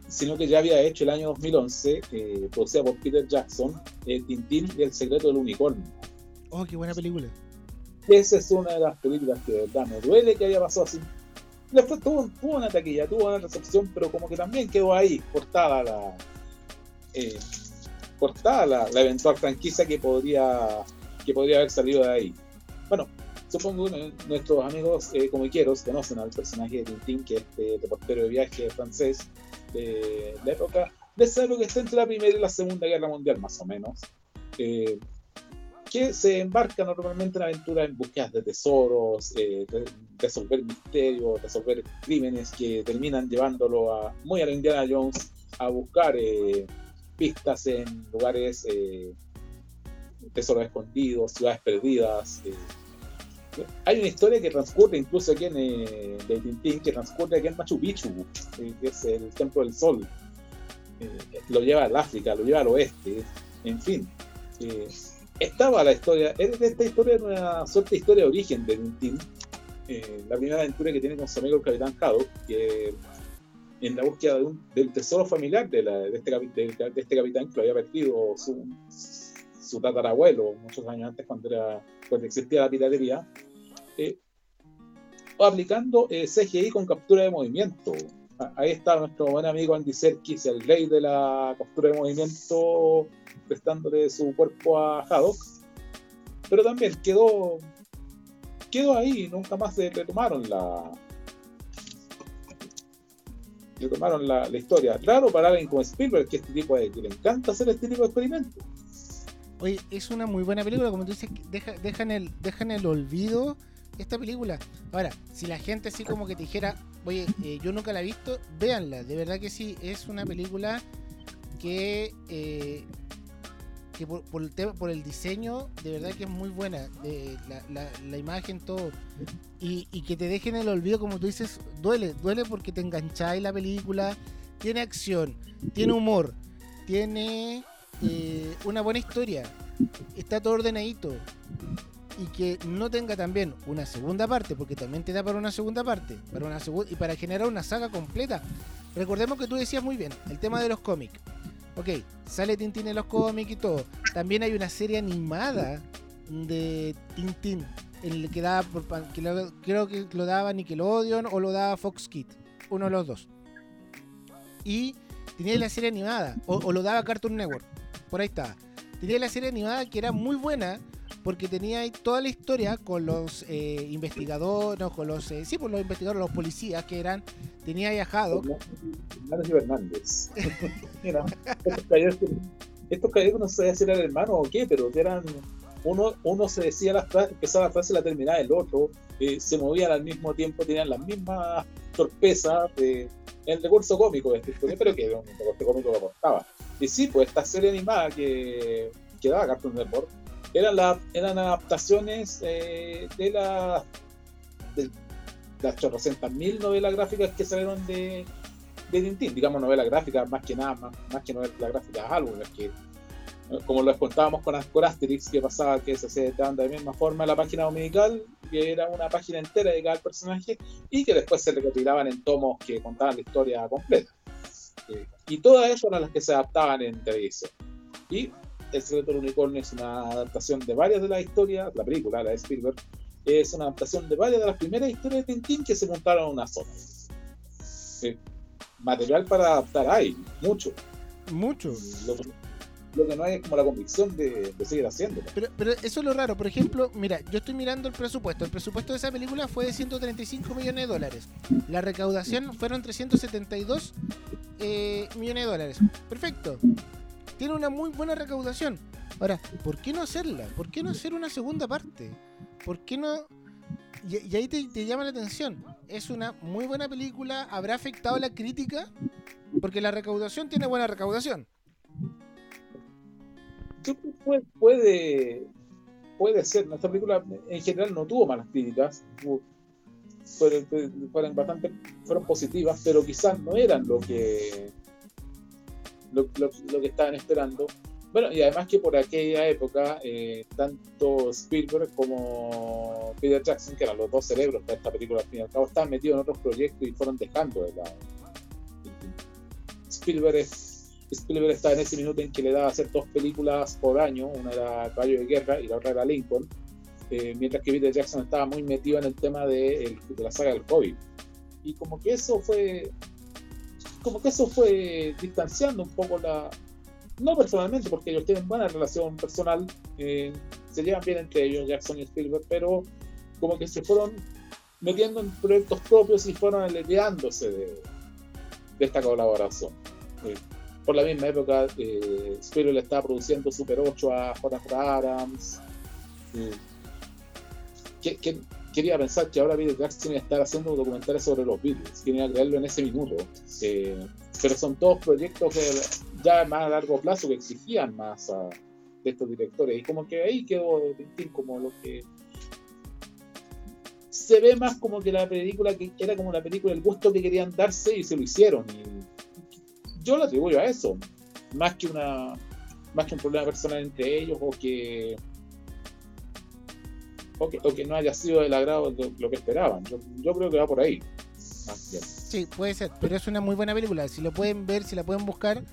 sino que ya había hecho el año 2011, eh, producida por Peter Jackson, eh, Tintín y el secreto del unicornio. Oh, qué buena película. Esa es una de las películas que de verdad me duele que haya pasado así. Después tuvo, tuvo una taquilla, tuvo una recepción, pero como que también quedó ahí, cortada la, eh, cortada la, la, eventual franquicia que podría, que podría haber salido de ahí. Bueno, supongo que nuestros amigos eh, comiqueros conocen al personaje de Tintín, que es este reportero de viaje francés de la época, de esa época que está entre la Primera y la Segunda Guerra Mundial, más o menos. Eh, que se embarca normalmente en aventuras en búsquedas de tesoros, eh, de resolver misterios, resolver crímenes que terminan llevándolo a, muy a la Indiana Jones a buscar eh, pistas en lugares, eh, tesoros escondidos, ciudades perdidas. Eh. Hay una historia que transcurre incluso aquí en eh, de Tintín, que transcurre aquí en Machu Picchu, eh, que es el Templo del Sol. lo lleva al África, lo lleva al oeste, en fin estaba la historia, esta historia es una suerte de historia de origen de Tintín, la primera aventura que tiene con su amigo el Capitán Haddock, que en la búsqueda de un, del tesoro familiar de, la, de, este, de, de, este capitán que lo había perdido su, su tatarabuelo muchos años antes cuando, era, cuando existía la piratería, eh, aplicando eh, CGI con captura de movimiento. Ahí está nuestro buen amigo Andy Serkis, el rey de la captura de movimiento prestándole su cuerpo a Haddock, pero también quedó quedó ahí, nunca más le retomaron la retomaron la, la historia. Claro, para alguien como Spielberg, que este tipo de, que le encanta hacer este tipo de experimentos. Oye, es una muy buena película, como tú dices, deja, deja, el, deja en el olvido esta película. Ahora, si la gente así como que te dijera, oye, eh, yo nunca la he visto, véanla, de verdad que sí, es una película que eh, que por, el tema, por el diseño, de verdad que es muy buena. La, la, imagen, todo. Y, y, que te dejen el olvido, como tú dices, duele. Duele porque te engancháis la película. Tiene acción, tiene humor, tiene eh, una buena historia. Está todo ordenadito. Y que no tenga también una segunda parte, porque también te da para una segunda parte. Para una y para generar una saga completa. Recordemos que tú decías muy bien, el tema de los cómics Ok, sale Tintín en los cómics y todo. También hay una serie animada de Tintín. El que daba por, creo que lo daba Nickelodeon o lo daba Fox Kids. Uno de los dos. Y tenía la serie animada. O, o lo daba Cartoon Network. Por ahí estaba. Tenía la serie animada que era muy buena porque tenía ahí toda la historia con los eh, investigadores, con los, eh, sí, pues los investigadores, los policías que eran, tenía ahí a Haddock. Hernández *laughs* estos caballeros, no sé si eran hermanos o qué, pero eran, uno, uno se decía la frase, empezaba la frase la terminaba el otro, eh, se movían al mismo tiempo, tenían las mismas torpezas, de, el recurso cómico de este pero que era un recurso cómico que costaba. Y sí, pues esta serie animada que, que daba Cartoon Network, eran, la, eran adaptaciones eh, de, la, de las 800 mil novelas gráficas que salieron de, de Tintín, digamos novelas gráficas más que nada, más, más que novelas gráficas álbumes, que como les contábamos con, Asterix, que pasaba que se hacía de misma forma la página dominical, que era una página entera dedicada al personaje, y que después se recopilaban en tomos que contaban la historia completa. Eh, y todas esas eran las que se adaptaban en televisión. Y el secreto del unicornio es una adaptación de varias de las historias, la película, la de Spielberg, es una adaptación de varias de las primeras historias de Tintín que se montaron a una sola. Material para adaptar hay, mucho. Mucho. Lo, lo, que no hay es como la convicción de, de seguir haciéndolo. Pero, pero eso es lo raro. Por ejemplo, mira, yo estoy mirando el presupuesto. El presupuesto de esa película fue de 135 millones de dólares. La recaudación fueron 372 eh, millones de dólares. Perfecto tiene una muy buena recaudación. Ahora, ¿por qué no hacerla? ¿Por qué no hacer una segunda parte? ¿Por qué no...? Y, ahí te, te, llama la atención. Es una muy buena película. ¿Habrá afectado la crítica? Porque la recaudación tiene buena recaudación. Puede, puede, puede ser. Esta película en general no tuvo malas críticas. Fueron, fueron, bastante, fueron positivas, pero quizás no eran lo que lo, lo, lo, que estaban esperando. Bueno, y además que por aquella época, eh, tanto Spielberg como Peter Jackson, que eran los dos cerebros de esta película al fin y al cabo, estaban metidos en otros proyectos y fueron dejando de lado. Spielberg, Spielberg estaba en ese minuto en que le daba hacer dos películas por año, una era Caballo de Guerra y la otra era Lincoln, eh, mientras que Peter Jackson estaba muy metido en el tema de, de la saga del COVID. Y como que eso fue como que eso fue distanciando un poco la, no personalmente, porque ellos tienen buena relación personal, eh, se llevan bien entre ellos, Jackson y Spielberg, pero como que se fueron metiendo en proyectos propios y fueron aliviándose de, esta colaboración. Eh, por la misma época, eh, Spielberg le estaba produciendo Super 8 a J.J. Adams. que, quería pensar que ahora Peter Jackson iba a estar haciendo documentales sobre los Beatles, quería creerlo en ese minuto. pero son todos proyectos que ya más a largo plazo que exigían más a, de estos directores. Y como que ahí quedó como lo que se ve más como que la película que era como la película el gusto que querían darse y se lo hicieron. Y yo lo atribuyo a eso, más que una más que un problema personal entre ellos o que o que, no haya sido del agrado de lo que esperaban. Yo, yo creo que va por ahí. Sí, puede ser, pero es una muy buena película. Si lo pueden ver, si la pueden buscar,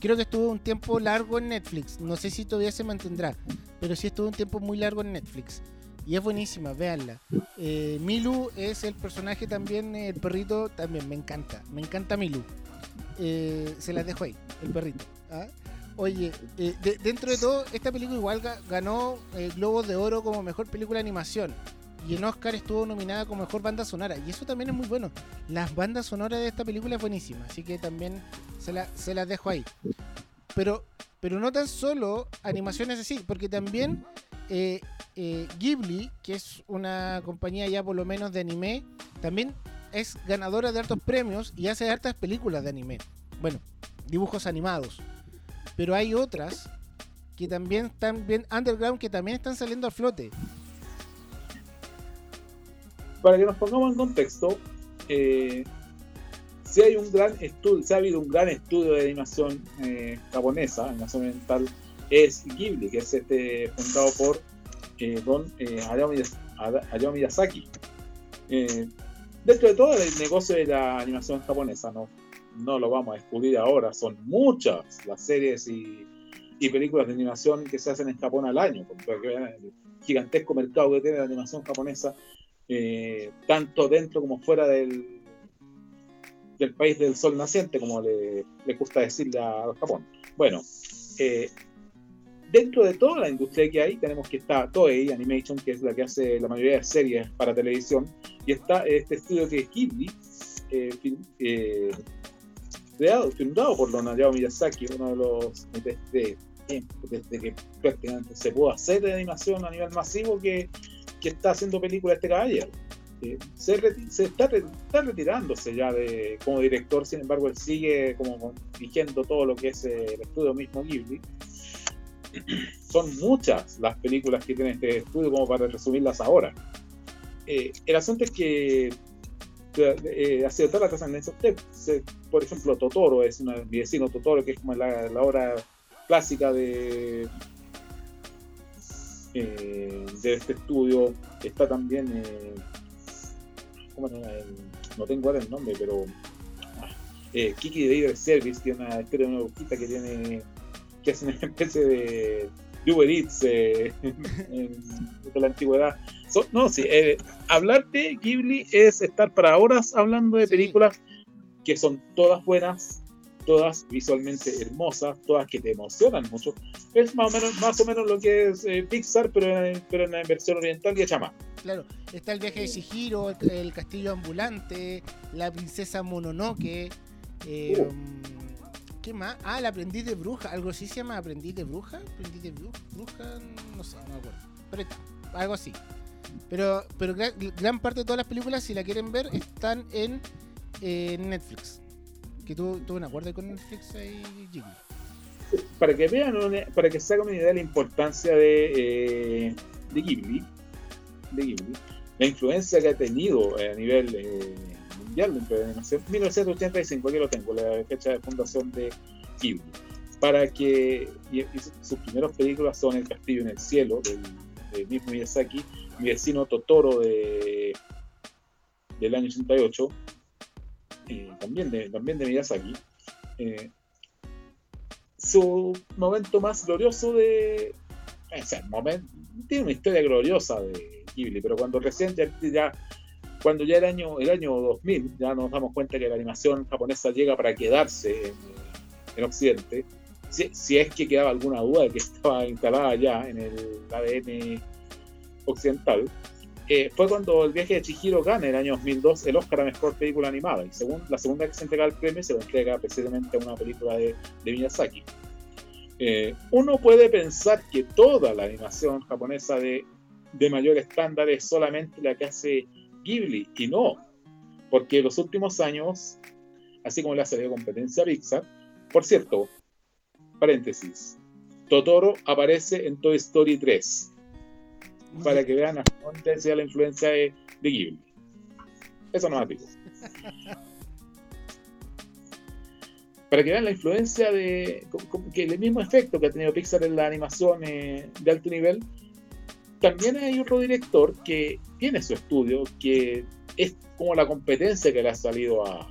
creo que estuvo un tiempo largo en Netflix. No sé si todavía se mantendrá, pero sí estuvo un tiempo muy largo en Netflix. Y es buenísima, véanla. Eh, Milu es el personaje también, el perrito también, me encanta. Me encanta Milu. Eh, se las dejo ahí, el perrito. ¿ah? Oye, eh, dentro de todo, esta película igual ganó Globos de Oro como mejor película de animación y en Oscar estuvo nominada como mejor banda sonora. Y eso también es muy bueno. Las bandas sonoras de esta película es buenísima, así que también se, se las dejo ahí. Pero, pero no tan solo animaciones así, porque también eh, eh, Ghibli, que es una compañía ya por lo menos de anime, también es ganadora de hartos premios y hace hartas películas de anime. Bueno, dibujos animados. Pero hay otras que también están bien underground, que también están saliendo a flote para que nos pongamos en contexto, eh, si hay un gran estudio, si ha habido un gran estudio de animación eh, japonesa, animación oriental, es Ghibli, que es este fundado por eh, Don eh, Hayao Miyazaki. dentro de todo el negocio de la animación japonesa, no, no lo vamos a descubrir ahora, son muchas las series y, y películas de animación que se hacen en Japón al año, para que vean el gigantesco mercado que tiene la animación japonesa eh, tanto dentro como fuera del, del país del sol naciente, como le, gusta decirle a, Japón. Bueno, eh, dentro de toda la industria que hay, tenemos que está Toei Animation, que es la que hace la mayoría de series para televisión, y está este estudio que es Ghibli, eh, creado, fundado por Don Hayao Miyazaki, uno de los desde, desde que prácticamente se pudo hacer de animación a nivel masivo que que está haciendo películas este caballero. Eh, se, está, retirándose ya de como director, sin embargo, él sigue como dirigiendo todo lo que es eh, el estudio mismo Ghibli. *clears throat* Son muchas las películas que tiene este estudio, como para resumirlas ahora. Eh, el asunto es que sido toda la trascendencia. Por ejemplo, Totoro es una, mi vecino Totoro, que es como la, obra clásica de, eh, de este estudio está también, eh, no tengo el nombre, pero eh, Kiki de David Service tiene una historia de una brujita que tiene que hace una especie de Uber Eats eh, *laughs* de la antigüedad. No, sí, hablar de Ghibli es estar para horas hablando de películas que son todas buenas, todas visualmente hermosas, todas que te emocionan mucho. Es más o menos, más o menos lo que es eh, Pixar, pero en, pero en la versión oriental y hecha más. Claro, está el viaje de Shihiro, el, castillo ambulante, la princesa Mononoke. Eh, uh. ¿Qué más? Ah, el aprendiz de bruja, algo así se llama aprendiz de bruja, aprendiz de bruja, no sé, no me acuerdo. Pero está, algo así. Pero, pero gran, parte de todas las películas, si la quieren ver, están en Netflix que tuvo, un acuerdo con Netflix y Ghibli. Para que vean, para que hagan una idea de la importancia de, eh, de, Ghibli, de Ghibli, la influencia que ha tenido eh, a nivel eh, mundial de animación, 1985, aquí lo tengo, la fecha de fundación de Ghibli. para que sus primeras películas son El Castillo en el Cielo, del, mismo Miyazaki, Mi vecino Totoro de, del año 88, eh, también, de, también de Miyazaki. Eh, su momento más glorioso de. O sea, momento, tiene una historia gloriosa de Ghibli, pero cuando recién ya, cuando ya el año, el año 2000, ya nos damos cuenta que la animación japonesa llega para quedarse en, Occidente, si, es que quedaba alguna duda de que *laughs* estaba instalada ya en el ADN occidental, eh, fue cuando el viaje de Chihiro gana en el año 2002 el Oscar a Mejor Película Animada. Y según la segunda que se entrega el premio, se lo entrega precisamente a una película de, Miyazaki. Eh, uno puede pensar que toda la animación japonesa de, de mayor estándar es solamente la que hace Ghibli, y no, porque los últimos años, así como le ha salido competencia Pixar, por cierto, paréntesis, Totoro aparece en Toy Story 3 para que vean a dónde sea la influencia de, Ghibli. Eso no es digo. *laughs* Para que vean la influencia de. que el mismo efecto que ha tenido Pixar en la animación de alto nivel, también hay otro director que tiene su estudio, que es como la competencia que le ha salido a,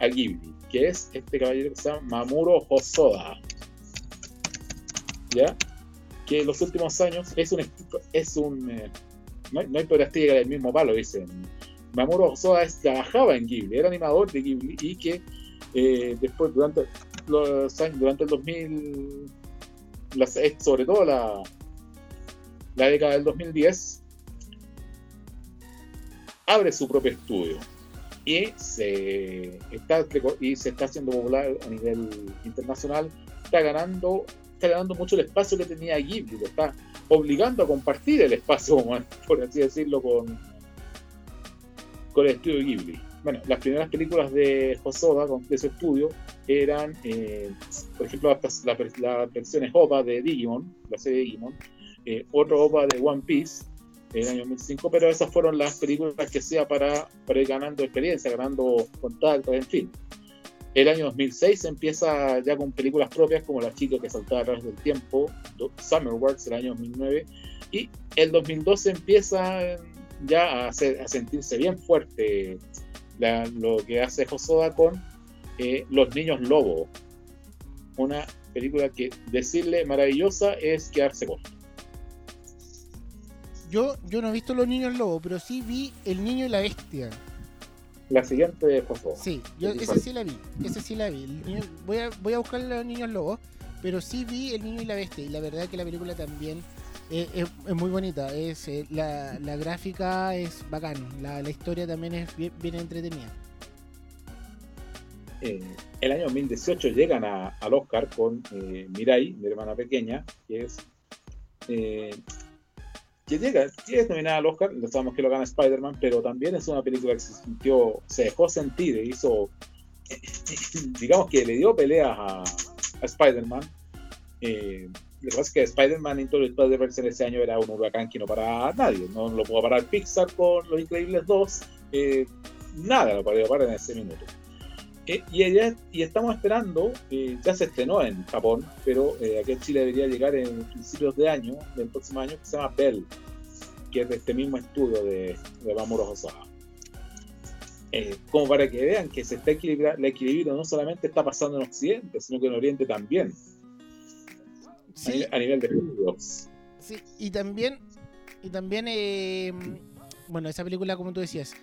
a Ghibli, que es este caballero que se llama Mamuro Hosoda. ¿Ya? Que en los últimos años es un. Es un eh, no, hay, no hay del mismo palo, dicen. Mamoru Hosoda trabajaba en Ghibli, era animador de Ghibli y que eh, después, durante los años, durante el 2000, sobre todo la, la década del 2010, abre su propio estudio y se está, y se está haciendo popular a nivel internacional, está ganando está ganando mucho el espacio que tenía Ghibli, lo está obligando a compartir el espacio, *laughs* por así decirlo, con, con el estudio Ghibli. Bueno, las primeras películas de Hosoda, de su estudio, eran, eh, por ejemplo, las, la, versiones OVA de Digimon, la serie de Digimon, eh, otro OVA de One Piece, en el año 2005, pero esas fueron las películas que para, para ir ganando experiencia, ganando contactos, en fin. El año 2006 empieza ya con películas propias como La chica que saltaba a través del tiempo, Summer Wars, el año 2009, y el 2012 empieza ya a, sentirse bien fuerte lo que hace Josoda con eh, Los Niños Lobo, una película que decirle maravillosa es quedarse corto. Yo, yo no he visto Los Niños Lobo, pero sí vi El Niño y la Bestia. La siguiente Josué. Sí, yo esa sí la vi. Esa sí la vi. voy, a, voy a buscar los niños lobos, pero sí vi El niño y la bestia. Y la verdad que la película también es, muy bonita. Es eh, la, la, gráfica es bacán. La, la historia también es bien, entretenida. Eh, el año 2018 llegan a, al Oscar con eh, Mirai, mi hermana pequeña, que es eh, que llega, es nominada al Oscar, lo sabemos que lo gana Spider-Man, pero también es una película que se sintió, se dejó sentir, e hizo, *laughs* digamos que le dio peleas a, a Spider-Man. Eh, lo que pasa es que Spider-Man Into the Spider-Verse en ese año era un huracán que no paraba a nadie, no lo pudo parar Pixar con Los Increíbles 2, eh, nada lo podía parar en ese minuto. Eh, y, ella, y estamos esperando, eh, ya se estrenó en Japón, pero eh, aquí Chile debería llegar en principios de año, del próximo año, que se llama Bell, que es de este mismo estudio de, de Mamoru Hosoda. como para que vean que se está equilibrando, el equilibrio no solamente está pasando en Occidente, sino que en Oriente también. A, nivel de estudios. Sí, y también, y también bueno, esa película, como tú decías,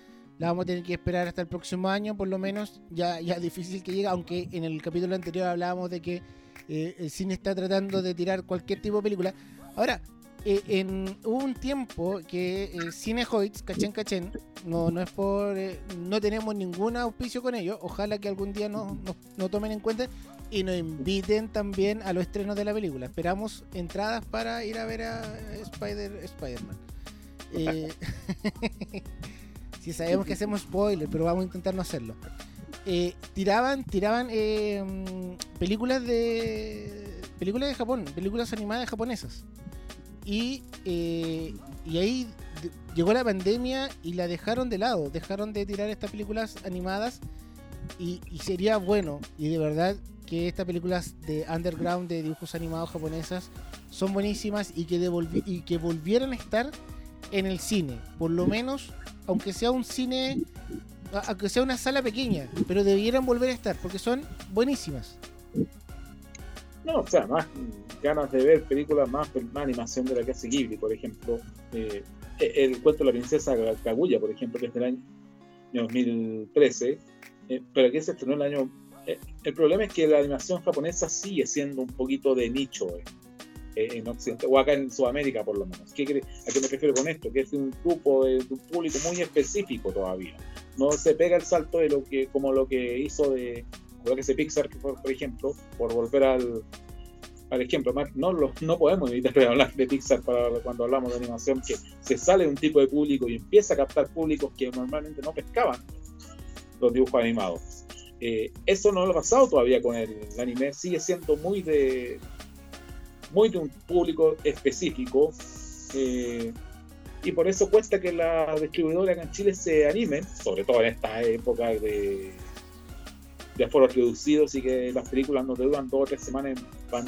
la vamos a tener que esperar hasta el próximo año, por lo menos. Ya, ya *laughs* difícil que llegue, aunque en el capítulo anterior hablábamos de que eh, el cine está tratando de tirar cualquier tipo de película. Ahora, eh, en, hubo un tiempo que eh, Cine Hoyts, Cachén Cachén, no, no es por. no tenemos ningún auspicio con ellos. Ojalá que algún día nos no, tomen en cuenta y nos inviten también a los estrenos de la película. Esperamos entradas para ir a ver a Spider, Spider-Man. *laughs* *laughs* Si sabemos que hacemos spoiler, pero vamos a intentar no hacerlo. Eh, tiraban tiraban eh, películas de películas de Japón, películas animadas japonesas. Y, eh, y ahí llegó la pandemia y la dejaron de lado, dejaron de tirar estas películas animadas y, sería bueno y de verdad que estas películas de underground de dibujos animados japonesas son buenísimas y que, y que volvieran a estar en el cine. Por lo menos, aunque sea un cine, aunque sea una sala pequeña, pero debieran volver a estar porque son buenísimas. No, o sea, más ganas de ver películas más, animación de la que hace Ghibli, por ejemplo. Eh, el cuento de la princesa Kaguya, por ejemplo, que es del año 2013, eh, pero aquí se estrenó el año... Eh, el problema es que la animación japonesa sigue siendo un poquito de nicho en Occidente, o acá en Sudamérica por lo menos. ¿Qué, ¿A qué me refiero con esto? Que es un grupo de, un público muy específico todavía. No se pega el salto de lo que, como lo que hizo de lo que hace Pixar, por, ejemplo, por volver al, al ejemplo, no, no podemos evitar hablar de Pixar para cuando hablamos de animación, que se sale de un tipo de público y empieza a captar públicos que normalmente no pescaban los dibujos animados. Eh, eso no lo ha pasado todavía con el, anime, sigue siendo muy de muy de un público específico eh, y por eso cuesta que las distribuidoras en Chile se animen, sobre todo en esta época de de aforos reducidos y que las películas no te duran dos o tres semanas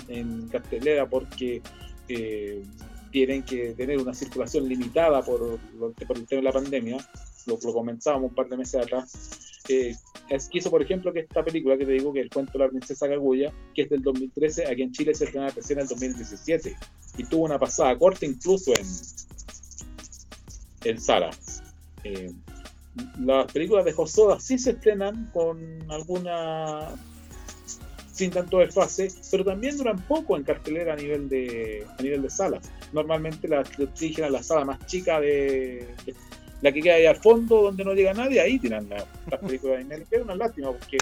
en, en cartelera porque eh, tienen que tener una circulación limitada por, por el tema de la pandemia, lo, lo comenzábamos un par de meses atrás. Eh, es, quiso, por ejemplo, que esta película que te digo, que el cuento de la princesa Kaguya, que es del 2013, aquí en Chile se estrenó recién en el 2017 y tuvo una pasada corta incluso en, en salas. Eh, las películas de Hosoda sí se estrenan con alguna sin tanto desfase, pero también duran poco en cartelera a nivel de a nivel de salas. Normalmente las dirigen a la sala más chica de, la que queda ahí al fondo donde no llega nadie, ahí tiran las películas de anime. Es una lástima porque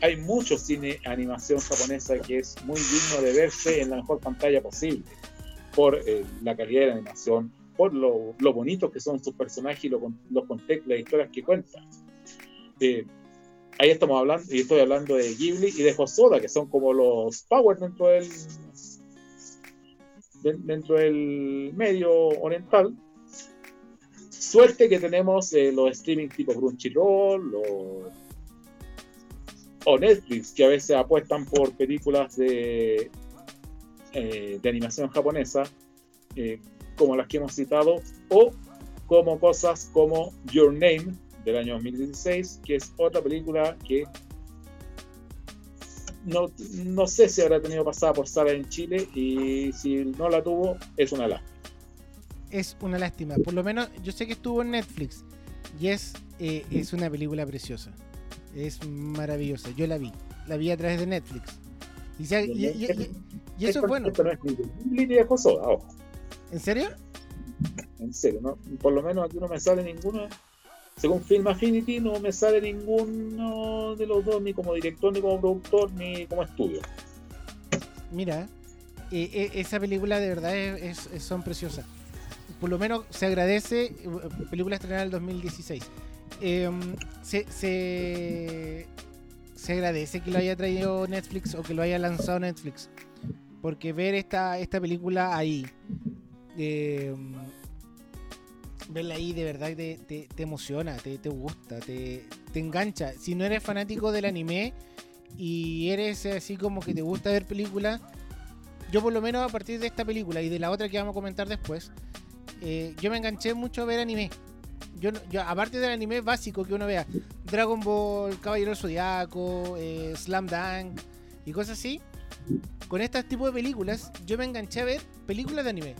hay mucho cine animación japonesa que es muy digno de verse en la mejor pantalla posible por eh, la calidad de la animación, por lo, lo bonitos que son sus personajes y lo, los contextos, las historias que cuentan. Eh, ahí estamos hablando, y estoy hablando de Ghibli y de Hosoda, que son como los Power dentro del dentro del medio oriental. Suerte que tenemos eh, los streaming tipo Crunchyroll o Netflix, que a veces apuestan por películas de, eh, de animación japonesa, como las que hemos citado, o como cosas como Your Name del año 2016, que es otra película que no, no sé si habrá tenido pasada por sala en Chile y si no la tuvo, es una lástima. Es una lástima. Por lo menos yo sé que estuvo en Netflix y es, eh, es una película preciosa. Es maravillosa. Yo la vi. La vi a través de Netflix. Y, eso es bueno. ¿En serio? En serio, ¿no? por lo menos aquí no me sale ninguno. Según Film Affinity, no me sale ninguno de los dos, ni como director, ni como productor, ni como estudio. Mira, eh, eh, esa película de verdad es, son preciosas. Por lo menos se agradece, eh, película estrenada en el 2016. Em, se, se, se agradece que lo haya traído Netflix o que lo haya lanzado Netflix. Porque ver esta, esta película ahí, eh, verla ahí de verdad te, te, emociona, te, te gusta, te, te, engancha. Si no eres fanático del anime y eres así como que te gusta ver películas, yo por lo menos a partir de esta película y de la otra que vamos a comentar después, eh, yo me enganché mucho a ver anime. Yo, yo, aparte del anime básico que uno vea, Dragon Ball, Caballero Zodiaco, eh, Slam Dunk y cosas así, con este tipo de películas, yo me enganché a ver películas de anime.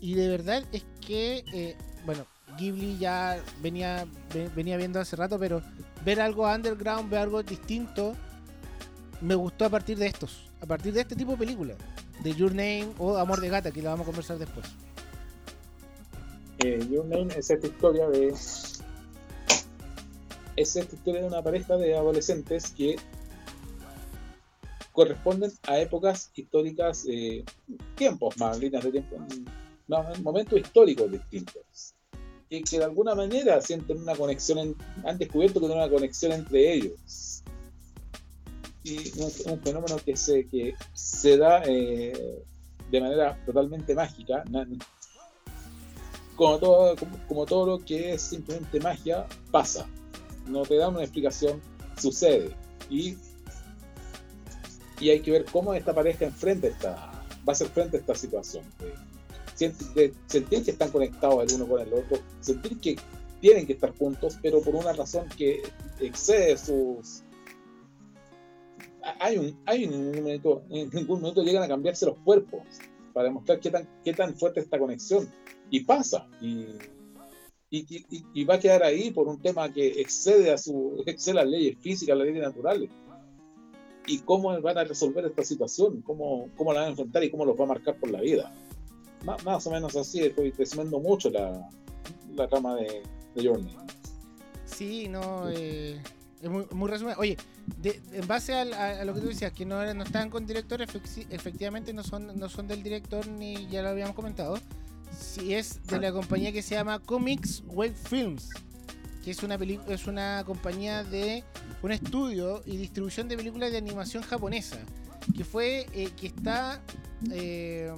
Y de verdad es que, eh, bueno, Ghibli ya venía, venía viendo hace rato, pero ver algo underground, ver algo distinto, me gustó a partir de estos, a partir de este tipo de películas, de Your Name o Amor de Gata, que la vamos a conversar después. Eh, Your Name es esta historia de. Es esta historia de una pareja de adolescentes que corresponden a épocas históricas, eh, tiempos más, líneas de tiempo momentos históricos distintos. Y que de alguna manera sienten una conexión, han descubierto que tienen una conexión entre ellos. Y un, fenómeno que se, que se da eh, de manera totalmente mágica. Como todo, como, todo lo que es simplemente magia, pasa. No te dan una explicación, sucede. Y y hay que ver cómo esta pareja enfrenta esta, va a hacer frente a esta situación. Sentir que están conectados el uno con el otro, sentir que tienen que estar juntos, pero por una razón que excede sus... Hay un, hay un momento, en ningún momento llegan a cambiarse los cuerpos para demostrar qué tan, qué tan fuerte esta conexión. Y pasa, y, y, y, va a quedar ahí por un tema que excede a su *laughs* excede las leyes físicas, las leyes naturales. Y cómo van a resolver esta situación, cómo, cómo la van a enfrentar y cómo los va a marcar por la vida. Más, o menos así, estoy resumiendo mucho la, la trama de, de Journey. Sí, no, eh, es muy, muy resumido. Oye, en base a, lo que tú decías, que no, no estaban con director, efectivamente no son, no son del director, ni ya lo habíamos comentado. Si es de la compañía que se llama Comics Web Films, que es una, es una compañía de un estudio y distribución de películas de animación japonesa, que fue, eh, que está, eh,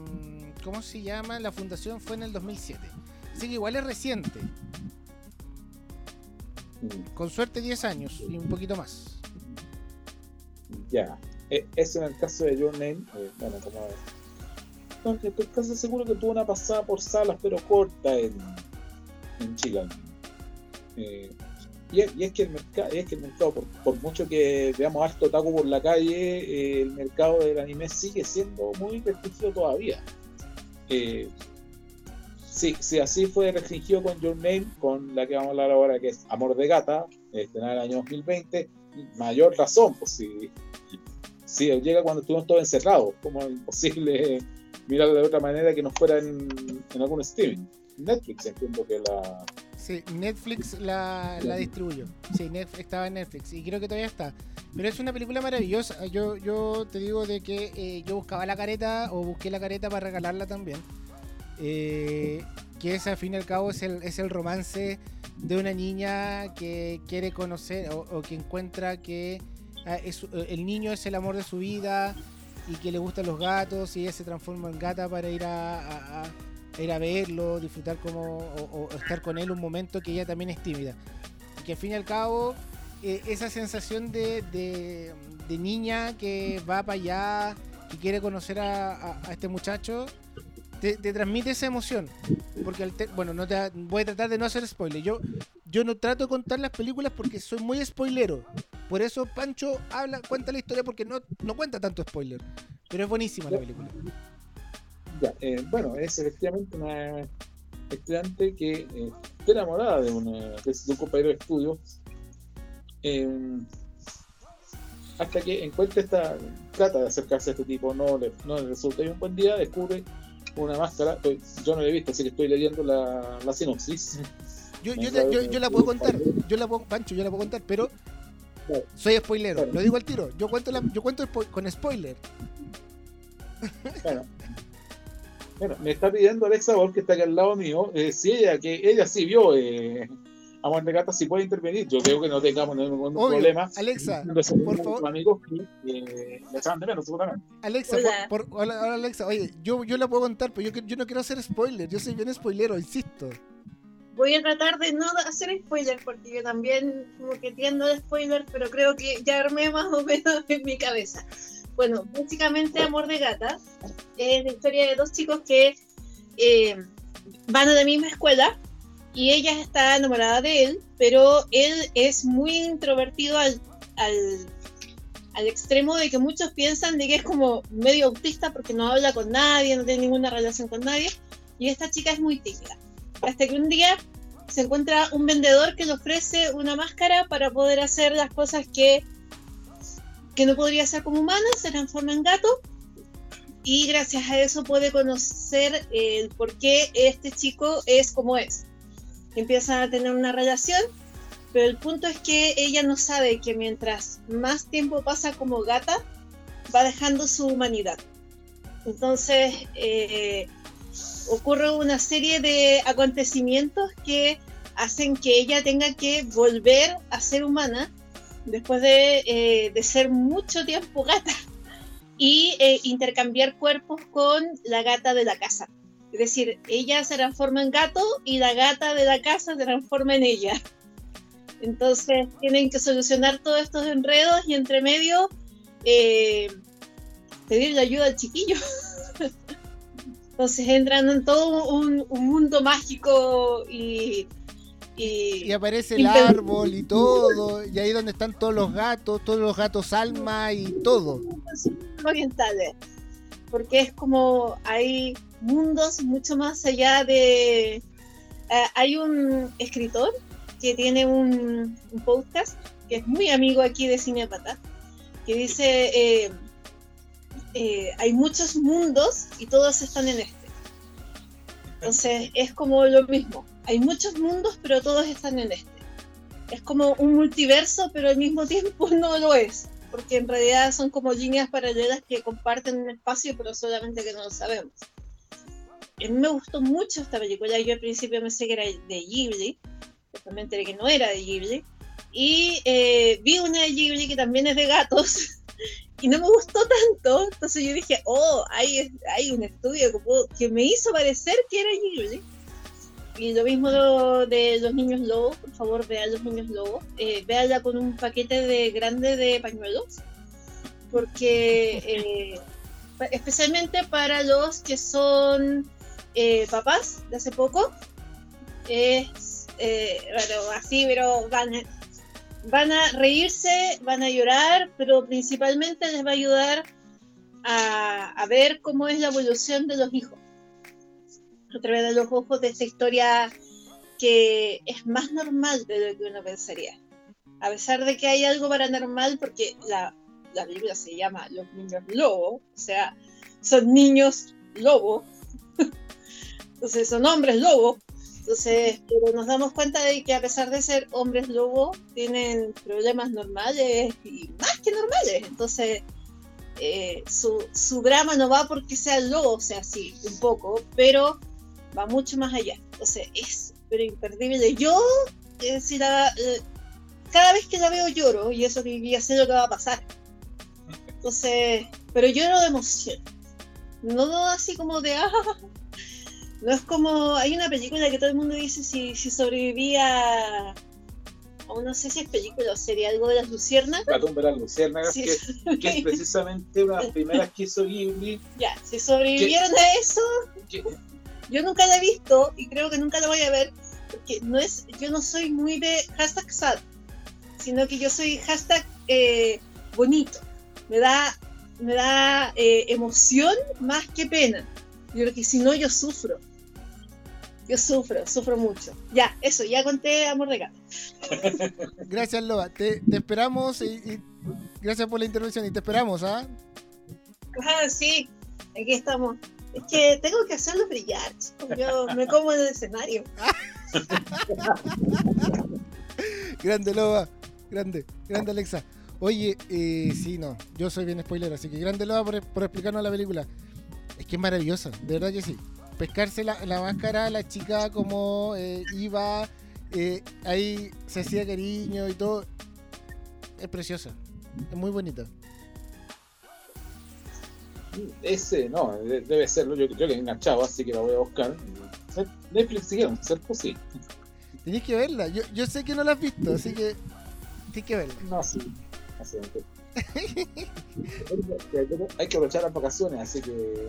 ¿cómo se llama? La fundación fue en el 2007. Así que igual es reciente. Mm. Con suerte 10 años y un poquito más. Ya. E, eso en el caso de Your Name, eh, bueno, como. Estoy casi seguro que tuvo una pasada por salas, pero corta en, en Chile. Eh, y, es, que el mercado, por, mucho que veamos harto taco por la calle, eh, el mercado del anime sigue siendo muy restringido todavía. sí, sí, así fue restringido con Your Name, con la que vamos a hablar ahora, que es Amor de Gata, estrenada en el año 2020. Mayor razón, pues si Sí, llega cuando estuvimos todos encerrados, como imposible mirar de otra manera que no fuera en, algún streaming. Netflix, entiendo que la. Sí, Netflix la, la distribuyó. Sí, estaba en Netflix y creo que todavía está. Pero es una película maravillosa. Yo, yo te digo de que eh, yo buscaba la careta o busqué la careta para regalarla también. Eh, que es al fin y al cabo es el, es el romance de una niña que quiere conocer o que encuentra que Ah, eh, el niño es el amor de su vida y que le gustan los gatos y ella se transforma en gata para ir a, ir a verlo, disfrutar como o, estar con él un momento que ella también es tímida. Y que al fin y al cabo eh, esa sensación de, niña que va para allá y quiere conocer a, este muchacho te, transmite esa emoción. Porque, bueno, no te, voy a tratar de no hacer spoiler. Yo, yo no trato de contar las películas porque soy muy spoilero. Por eso Pancho habla, cuenta la historia porque no, no cuenta tanto spoiler. Pero es buenísima la película. Ya, eh, bueno, es efectivamente una estudiante que eh, está enamorada de, una, de, un compañero de estudio. Em, hasta que encuentra esta. trata de acercarse a este tipo, no le, no le resulta. Y un buen día descubre una máscara. yo no la he visto, así que estoy leyendo la, la sinopsis. Yo, yo, yo, yo, la puedo contar, yo la puedo, Pancho, yo la puedo contar, pero soy spoilero, lo digo al tiro. Yo cuento, yo cuento con spoiler. Bueno. me está pidiendo Alexa Ball, que está aquí al lado mío, eh, si ella, que ella sí vio eh, Amor de Gata, si puede intervenir. Yo creo que no tengamos ningún problema. Alexa, por favor. Amigos eh, de menos. Alexa, Por, hola, Alexa, oye, yo, yo la puedo contar, pero yo, yo no quiero hacer spoiler. Yo soy bien spoilero, insisto voy a tratar de no hacer spoiler porque yo también como que tiendo a spoiler, pero creo que ya armé más o menos en mi cabeza. Bueno, básicamente Amor de Gata es la historia de dos chicos que eh, van a la misma escuela y ella está enamorada de él, pero él es muy introvertido al, al, al extremo de que muchos piensan de que es como medio autista porque no habla con nadie, no tiene ninguna relación con nadie, y esta chica es muy tímida. Hasta que un día se encuentra un vendedor que le ofrece una máscara para poder hacer las cosas que, que no podría hacer como humano, se transforma en gato y gracias a eso puede conocer el por qué este chico es como es. Empiezan a tener una relación, pero el punto es que ella no sabe que mientras más tiempo pasa como gata, va dejando su humanidad. Entonces, eh, ocurre una serie de acontecimientos que hacen que ella tenga que volver a ser humana después de, eh, ser mucho tiempo gata *laughs* y eh, intercambiar cuerpos con la gata de la casa. Es decir, ella se transforma en gato y la gata de la casa se transforma en ella. Entonces tienen que solucionar todos estos enredos y entre medio eh, pedirle ayuda al chiquillo. *laughs* Entonces entran en todo un, un mundo mágico y, y, Y aparece el árbol y todo, y ahí donde están todos los gatos, todos los gatos alma y todo. orientales. Porque es como hay mundos mucho más allá de. eh, hay un escritor que tiene un, un podcast que es muy amigo aquí de Cinepata que dice: eh, eh, hay muchos mundos y todos están en este. Entonces es como lo mismo. Hay muchos mundos, pero todos están en este. Es como un multiverso, pero al mismo tiempo *laughs* no lo es. Porque en realidad son como líneas paralelas que comparten un espacio, pero solamente que no lo sabemos. A mí me gustó mucho esta película. Yo al principio pensé que era de Ghibli. Después me enteré que no era de Ghibli. Y eh, vi una de Ghibli que también es de gatos. *laughs* Y no me gustó tanto. Entonces yo dije, oh, hay, hay un estudio que, puedo- que me hizo parecer que era Ghibli. Y lo mismo lo de los niños lobos, por favor vean los niños lobos. Eh, con un paquete de grande de pañuelos. Porque eh, especialmente para los que son eh, papás de hace poco, es eh, así, pero van, van a reírse, van a llorar, pero principalmente les va a ayudar a, ver cómo es la evolución de los hijos. A través de los ojos de esta historia que es más normal de lo que uno pensaría. A pesar de que hay algo paranormal, porque la, la película se llama Los Niños Lobo, o sea, son niños lobo, *laughs* entonces son hombres lobo, entonces, pero nos damos cuenta de que a pesar de ser hombres lobo, tienen problemas normales y más que normales, entonces eh, su, su drama no va porque sea lobo, o sea, sí, un poco, pero va mucho más allá. Entonces es pero imperdible. Yo, eh, si la, eh, cada vez que la veo lloro y eso que ya sé lo que va a pasar. Entonces, pero lloro de emoción. No así como de, ah, no es como, hay una película que todo el mundo dice si, si sobrevivía, o no sé si es película o sería algo de las luciernas. La tumba de las luciérnagas, Sí. que, que es precisamente una de las primeras *laughs* que hizo Ghibli. Ya, si sobrevivieron a eso, que- yo nunca la he visto y creo que nunca la voy a ver porque no es yo no soy muy de hashtag sad sino que yo soy hashtag eh, bonito me da me da eh, emoción más que pena yo creo que si no yo sufro yo sufro sufro mucho ya eso ya conté amor de gato *laughs* Gracias, Loba. Te, te esperamos y, y gracias por la intervención y te esperamos, ¿ah? ah sí aquí estamos es que tengo que hacerlo brillar chicos. yo me como en el escenario *laughs* Grande, Loba. Grande, grande, Alexa. Oye, eh, sí, no, yo soy bien spoiler, así que grande, Loba, por, por explicarnos la película. Es que es maravillosa, de verdad que sí. Pescarse la, la máscara, la chica como eh, iba, eh, ahí se hacía cariño y todo. Es preciosa, es muy bonita. Ese, no, de- debe serlo. Yo, yo que he enganchado, así que la voy a buscar. Netflix siguieron, ¿cierto? Sí. Tenéis que verla, yo, yo sé que no la has visto, así que tienes que verla. No, sí. Así es. *laughs* Hay que aprovechar las vacaciones, así que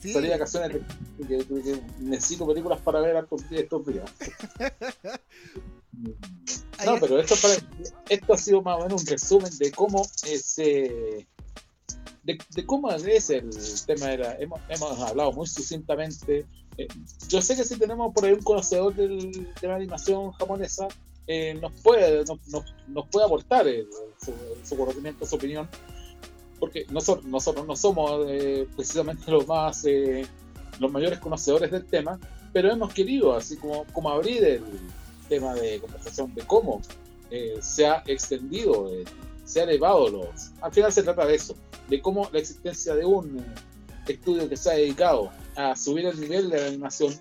Sí, salí de vacaciones que, que- que necesito películas para ver estos, días. *laughs* No, pero esto, para, esto ha sido más o menos un resumen de cómo es, eh, de, de cómo es el tema de la, hemos, hemos hablado muy sucintamente. Eh, yo sé que si tenemos por ahí un conocedor del, de la animación japonesa, eh, nos puede nos, nos- nos puede aportar eh, su, su conocimiento, su opinión, porque nosotros, nosotros no somos eh, precisamente los más eh, los mayores conocedores del tema, pero hemos querido así como, como abrir el tema de conversación de cómo eh, se ha extendido, eh, se ha elevado los... Al final se trata de eso, de cómo la existencia de un eh, estudio que se ha dedicado a subir el nivel de la animación,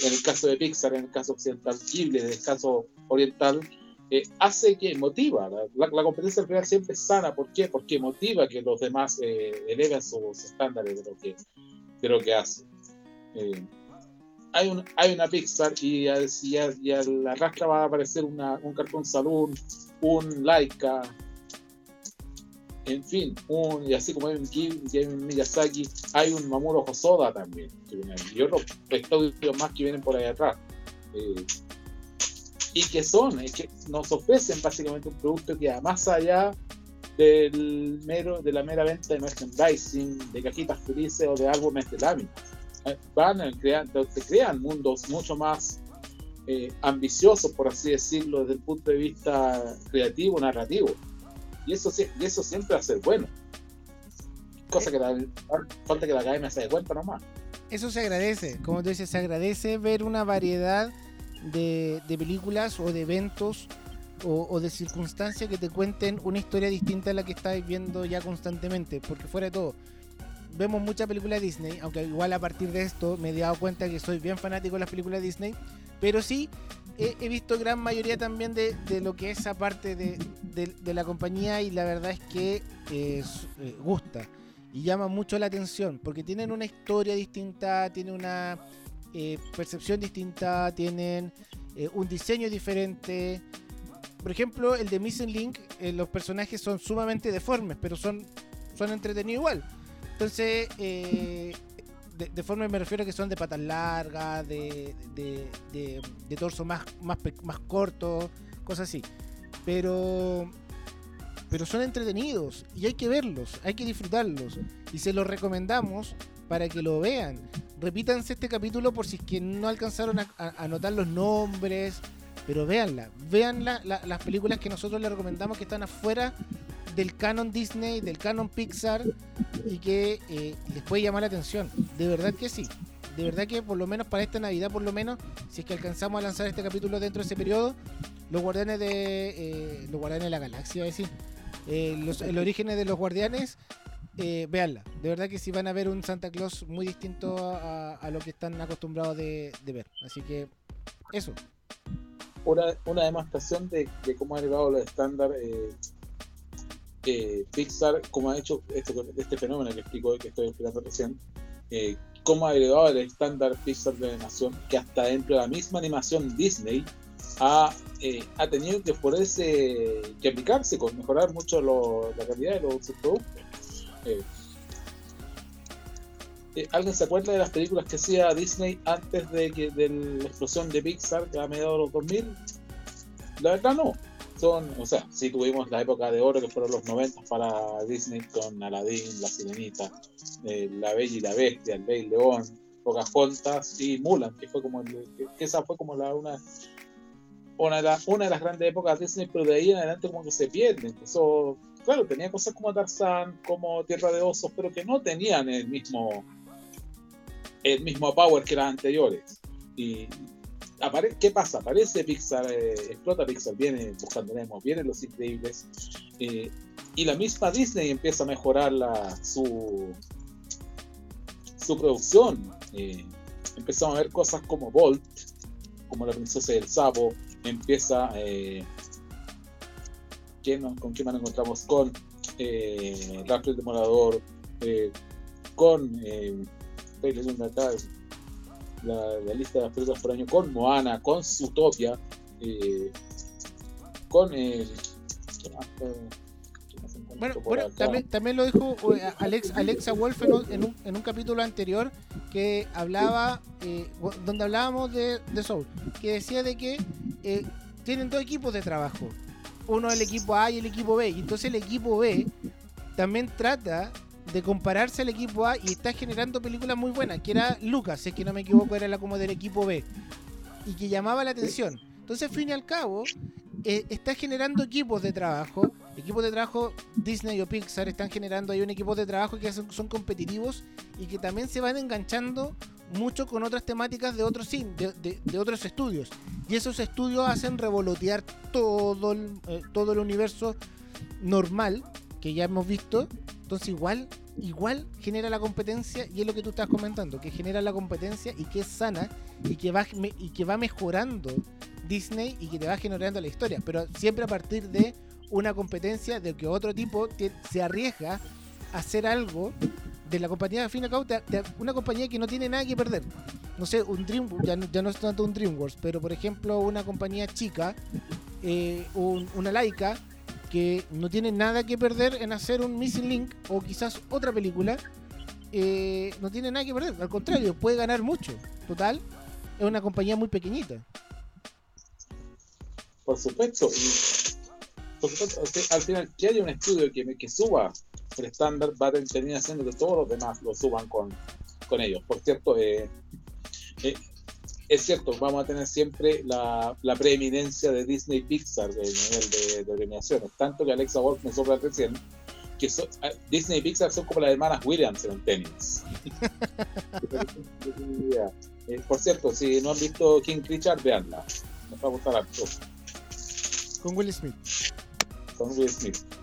en el caso de Pixar, en el caso occidental, Ghibli, en el caso oriental, hace que motiva, la, la- la competencia al final siempre es sana, ¿por qué? Porque motiva que los demás eh, eleven sus estándares de lo que, de lo que hacen. Eh, hay, un, hay una Pixar y a, y y la rastra va a aparecer una, un Cartoon Saloon, un Laika, en fin, un, y así como un Miyazaki, hay un Mamoru Hosoda también, y otros estudios más que vienen por ahí atrás. Eh, y que son, es que nos ofrecen básicamente un producto que va más allá del mero, de la mera venta de merchandising, de cajitas felices o de álbumes de láminas. Eh, van a crear, te crean mundos mucho más eh, ambiciosos, por así decirlo, desde el punto de vista creativo, narrativo. Y eso, y eso siempre va a ser bueno. Cosa que la, falta que la academia se dé cuenta nomás. Eso se agradece, como tú dices, se agradece ver una variedad de, películas o de eventos o, de circunstancias que te cuenten una historia distinta a la que estáis viendo ya constantemente. Porque fuera de todo, vemos muchas películas de Disney, aunque igual a partir de esto me he dado cuenta que soy bien fanático de las películas de Disney, pero sí he, visto gran mayoría también de, lo que es esa parte de, la compañía y la verdad es que eh, gusta y llama mucho la atención porque tienen una historia distinta, tienen una eh, percepción distinta, tienen eh, un diseño diferente. Por ejemplo, el de Missing Link, eh, los personajes son sumamente deformes, pero son, son entretenidos igual. Entonces, de, deformes me refiero a que son de patas largas, de, de, torso más, más, más corto, cosas así. Pero pero son entretenidos y hay que verlos, hay que disfrutarlos y se los recomendamos para que lo vean repítanse este capítulo por si es que no alcanzaron a, anotar los nombres, pero véanla, vean las películas que nosotros les recomendamos que están afuera del canon Disney, del canon Pixar y que eh, les puede llamar la atención. De verdad que sí. De verdad que por lo menos para esta Navidad, por lo menos, si es que alcanzamos a lanzar este capítulo dentro de ese periodo, los guardianes de eh, los guardianes de la galaxia, decir, eh, de los guardianes eh, veanla. De verdad que si van a ver un Santa Claus muy distinto a, lo que están acostumbrados de, ver. Así que eso. Una, una demostración de, cómo ha elevado los estándares eh, eh, Pixar, cómo ha hecho este, fenómeno que explico que estoy explicando recién, eh, cómo ha elevado el estándar Pixar de animación, que hasta dentro de la misma animación Disney ha, ha tenido que poderse, que aplicarse con mejorar mucho la calidad de los productos. Eh, eh, ¿Alguien se acuerda de las películas que hacía Disney antes de que de la explosión de Pixar que a mediados de los 2000? La verdad no. Son, o sea, sí tuvimos la época de oro que fueron los 90 para Disney con Aladdin, La Sirenita, eh, La Bella y la Bestia, El Rey León, Pocahontas y Mulan, que fue como esa fue como la una una de, una de las grandes épocas de Disney, pero de ahí en adelante como que se pierden. Eso claro, tenía cosas como Tarzán, como Tierra de Osos, pero que no tenían el mismo el mismo power que las anteriores. Y ¿qué pasa? Aparece Pixar, eh, explota Pixar, viene buscando Nemo, vienen Los Increíbles, eh, y la misma Disney empieza a mejorar la, su, su producción. Eh, empezamos a ver cosas como Bolt, como La Princesa del Sapo, empieza ¿Con quién nos encontramos? Con eh, Rafael Demorador, eh, con eh, la, la, lista de las películas por año, con Moana, con Zootopia, eh, con el. Bueno, bueno también, también, lo dijo Alex, Alexa Wolf en un, en un, capítulo anterior que hablaba, donde hablábamos de, de, Soul, que decía de que tienen dos equipos de trabajo uno el equipo A y el equipo B. Y entonces el equipo B también trata de compararse al equipo A y está generando películas muy buenas, que era Lucas, si es que no me equivoco, era la como del equipo B, y que llamaba la atención. Entonces, al fin y al cabo, eh, está generando equipos de trabajo, equipos de trabajo Disney o Pixar están generando ahí un equipo de trabajo que son competitivos y que también se van enganchando mucho con otras temáticas de otros de, de, otros estudios. Y esos estudios hacen revolotear todo el, eh, todo el universo normal que ya hemos visto. Entonces igual, igual genera la competencia y es lo que tú estás comentando, que genera la competencia y que es sana y que va, y que va mejorando Disney y que te va generando la historia. Pero siempre a partir de una competencia de que otro tipo se arriesga a hacer algo de la compañía, al fin y cabo, una compañía que no tiene nada que perder. No sé, un Dream, ya, ya no es tanto un DreamWorks, pero por ejemplo, una compañía chica, eh, una Laika, que no tiene nada que perder en hacer un Missing Link o quizás otra película, eh, no tiene nada que perder. Al contrario, puede ganar mucho. Total, es una compañía muy pequeñita. Por supuesto. Por supuesto, al final, que haya un estudio que, que suba el estándar va a terminar haciendo que todos los demás lo suban con, con ellos. Por cierto, eh, eh, es cierto, vamos a tener siempre la, la preeminencia de Disney Pixar en nivel de, de, premiaciones. Tanto que Alexa Wolf me sopla recién que ah, Disney y Pixar son como las hermanas Williams en el tenis. *laughs* Eh, por cierto, si no han visto King Richard, veanla. Nos va a gustar harto. Con Will Smith.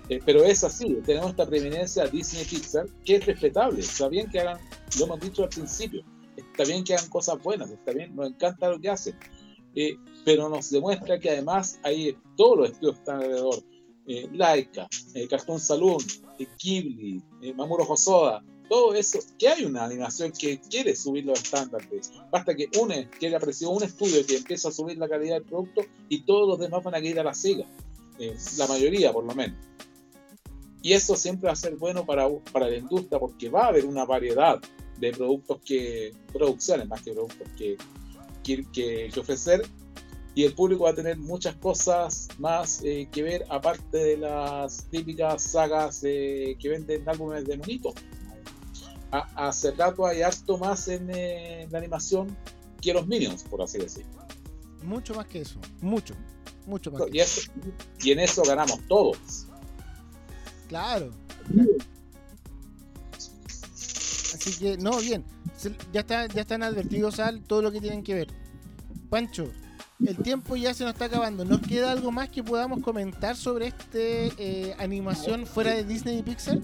Eh, pero es así, tenemos esta preeminencia Disney Pixar que es respetable. Está bien que hagan, lo hemos dicho al principio, está bien que hagan cosas buenas, está bien, nos encanta lo que hacen. Eh, pero nos demuestra que además hay todos los estudios que están alrededor, eh, Laika, eh, Cartoon Saloon, eh, Ghibli, Mamuro Hosoda, todo eso, que hay una animación que quiere subir los estándares. Basta que une, que apareció un estudio que empieza a subir la calidad del producto y todos los demás van a ir a la siga. La mayoría, por lo menos. Y eso siempre va a ser bueno para, para la industria porque va a haber una variedad de productos que, producciones más que productos que, que, que ofrecer y el público va a tener muchas cosas más eh, que ver aparte de las típicas sagas que venden álbumes de monitos. hace rato hay harto más en, eh, la animación que los Minions, por así decirlo. Mucho más que eso, mucho, mucho más. Y, y en eso ganamos todos. Claro. Así que, no, bien. Ya, está, ya están advertidos al todo lo que tienen que ver. Pancho, el tiempo ya se nos está acabando. ¿Nos queda algo más que podamos comentar sobre este eh, animación fuera de Disney y Pixar?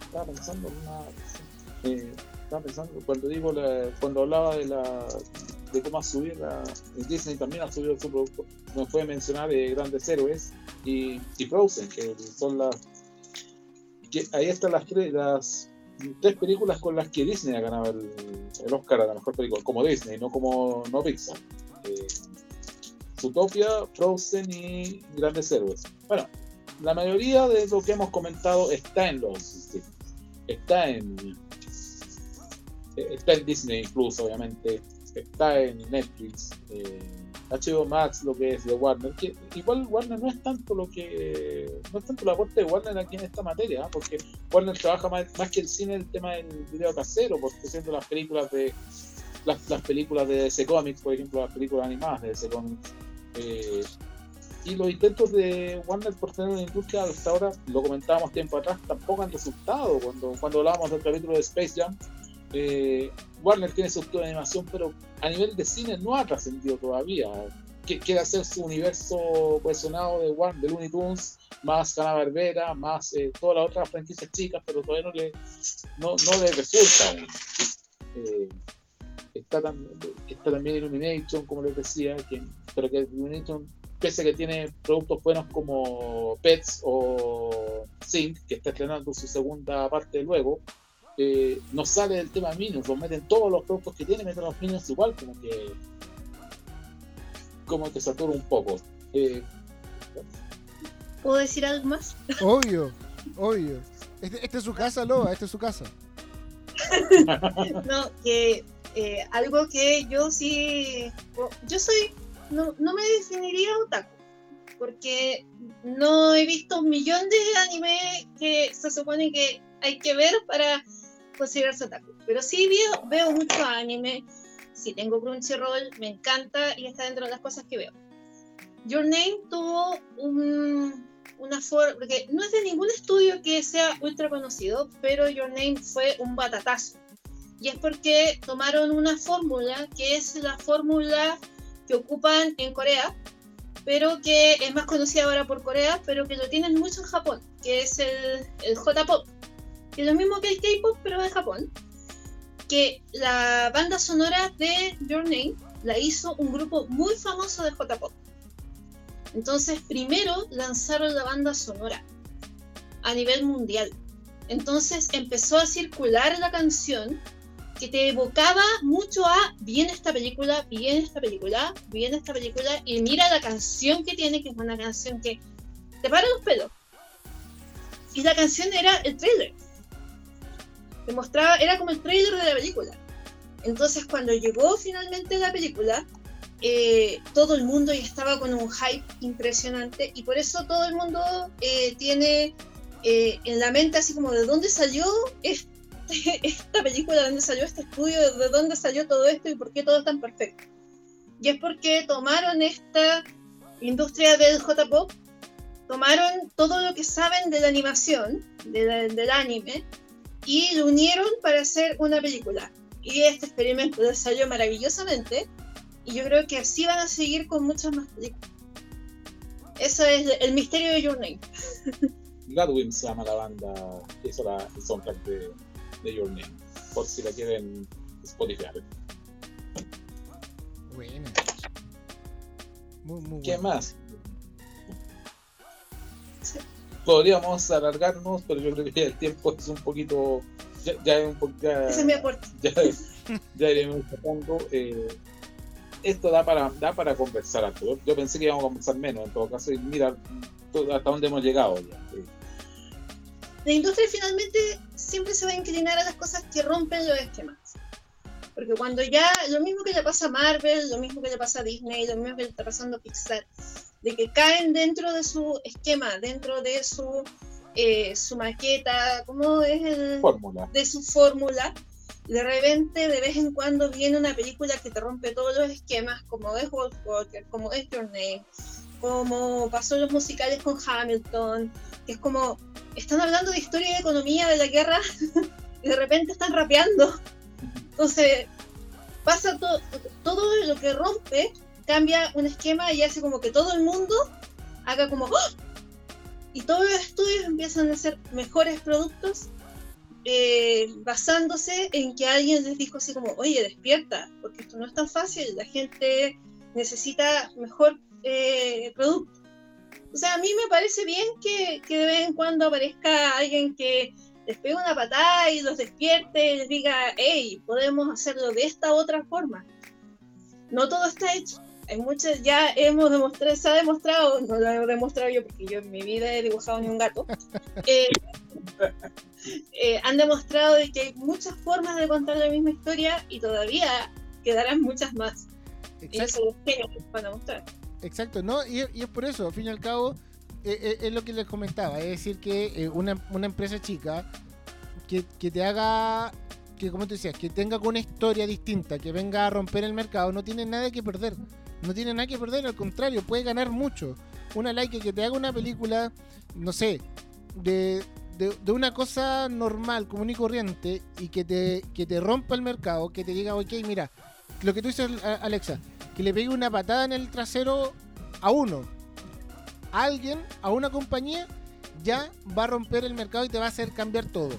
Estaba pensando eh, estaba pensando cuando digo cuando hablaba de la de cómo subir Disney también ha subido su producto fue a mencionar de grandes héroes y, Frozen que son las ahí están las las tres películas con las que Disney ha ganado el, Oscar a la mejor película, como Disney, no como no Pixar. Eh, Zootopia, Frozen y Grandes Héroes. Bueno, la mayoría de lo que hemos comentado está en los está en eh, está en Disney incluso obviamente está en Netflix eh, HBO Max, lo que es de Warner, que igual Warner no es tanto lo que no es tanto la aporte de Warner aquí en esta materia, ¿ah? porque Warner trabaja más, que el cine el tema del video casero, porque siendo las películas de las, películas de DC Comics, por ejemplo, las películas animadas de DC Comics. Eh, y los intentos de Warner por tener una industria hasta ahora, lo comentábamos tiempo atrás, tampoco han resultado. Cuando, cuando hablábamos del capítulo de Space Jam, eh, Warner tiene su de animación, pero a nivel de cine no ha trascendido todavía. Quiere hacer su universo cohesionado de Warner, de Looney Tunes, más Hanna Barbera, más eh, todas las otras franquicias chicas, pero todavía no le, no, no le resulta. Eh, está, también Illumination, como les decía, pero que Illumination, pese a que tiene productos buenos como Pets o Sync, que está estrenando su segunda parte luego, eh, no sale del tema Minions, lo meten todos los productos que tiene, meten los Minions igual, como que como que satura un poco. Eh, ¿Puedo decir algo más? Obvio, obvio. Este, este, es su casa, Loba, este es su casa. *laughs* no, que eh, algo que yo sí, yo soy, no, no me definiría otaku, porque no he visto un millón de anime que se supone que hay que ver para considerarse otaku. Pero sí veo, veo mucho anime, sí tengo Crunchyroll, me encanta y está dentro de las cosas que veo. Your Name tuvo un, una forma, porque no es de ningún estudio que sea ultra conocido, pero Your Name fue un batatazo. Y es porque tomaron una fórmula que es la fórmula que ocupan en Corea, pero que es más conocida ahora por Corea, pero que lo tienen mucho en Japón, que es el, el J-Pop que es lo mismo que el K-pop, pero de Japón, que la banda sonora de Your Name la hizo un grupo muy famoso de J-pop. Entonces, primero lanzaron la banda sonora a nivel mundial. Entonces empezó a circular la canción que te evocaba mucho a viene esta película, viene esta película, viene esta película, y mira la canción que tiene, que es una canción que te para los pelos. Y la canción era el trailer. Te mostraba, era como el trailer de la película. Entonces cuando llegó finalmente la película, eh, todo el mundo ya estaba con un hype impresionante y por eso todo el mundo eh, tiene eh, en la mente así como de dónde salió este, *laughs* esta película, de dónde salió este estudio, de dónde salió todo esto y por qué todo es tan perfecto. Y es porque tomaron esta industria del J-Pop, tomaron todo lo que saben de la animación, del anime, y lo unieron para hacer una película. Y este experimento salió maravillosamente y yo creo que así van a seguir con muchas más películas. Eso es el misterio de Your Name. *laughs* Gladwin se llama la banda que hizo la, el soundtrack de, de, Your Name. Por si la quieren Spotify. Buena. Muy, muy ¿Qué más? Podríamos alargarnos, pero yo creo que el tiempo es un poquito. Ya, ya es un poquito. Es mi aporte. *laughs* Ya, ya iremos sacando. Eh, esto da para, da para conversar Arturo. Yo pensé que íbamos a conversar menos en todo caso y mira hasta dónde hemos llegado ya. La industria finalmente siempre se va a inclinar a las cosas que rompen los esquemas. Porque cuando ya, lo mismo que le pasa a Marvel, lo mismo que le pasa a Disney, lo mismo que le está pasando a Pixar, de que caen dentro de su esquema, dentro de su, eh, su maqueta, ¿cómo es el? Fórmula. De su fórmula de repente de vez en cuando viene una película que te rompe todos los esquemas, como es Wolf Walker, como es Your Name, como pasó en los musicales con Hamilton, que es como, están hablando de historia y de economía de la guerra *laughs* y de repente están rapeando. Entonces, pasa todo, todo lo que rompe, cambia un esquema y hace como que todo el mundo haga como, ¡Oh! y todos los estudios empiezan a hacer mejores productos eh, basándose en que alguien les dijo así como, oye, despierta, porque esto no es tan fácil, la gente necesita mejor eh, producto. O sea, a mí me parece bien que, que, de vez en cuando aparezca alguien que les pegue una patada y los despierte y les diga, hey, podemos hacerlo de esta otra forma. No todo está hecho. Hay muchas, ya hemos demostrado, se ha demostrado, no lo he demostrado yo porque yo en mi vida he dibujado ni un gato, *laughs* eh, eh, han demostrado de que hay muchas formas de contar la misma historia y todavía quedarán muchas más. Exacto. Y eso es van a mostrar. Exacto, ¿no? Y, es por eso, al fin y al cabo, eh, eh, es lo que les comentaba, es decir, que una, una, empresa chica que, que, te haga, que como te decías, que tenga una historia distinta, que venga a romper el mercado, no tiene nada que perder. No tiene nada que perder, al contrario, puede ganar mucho. Una like que te haga una película, no sé, de, de, una cosa normal, común y corriente, y que te, que te rompa el mercado, que te diga, ok, mira, lo que tú dices, Alexa, que le pegue una patada en el trasero a uno, alguien, a una compañía, ya va a romper el mercado y te va a hacer cambiar todo.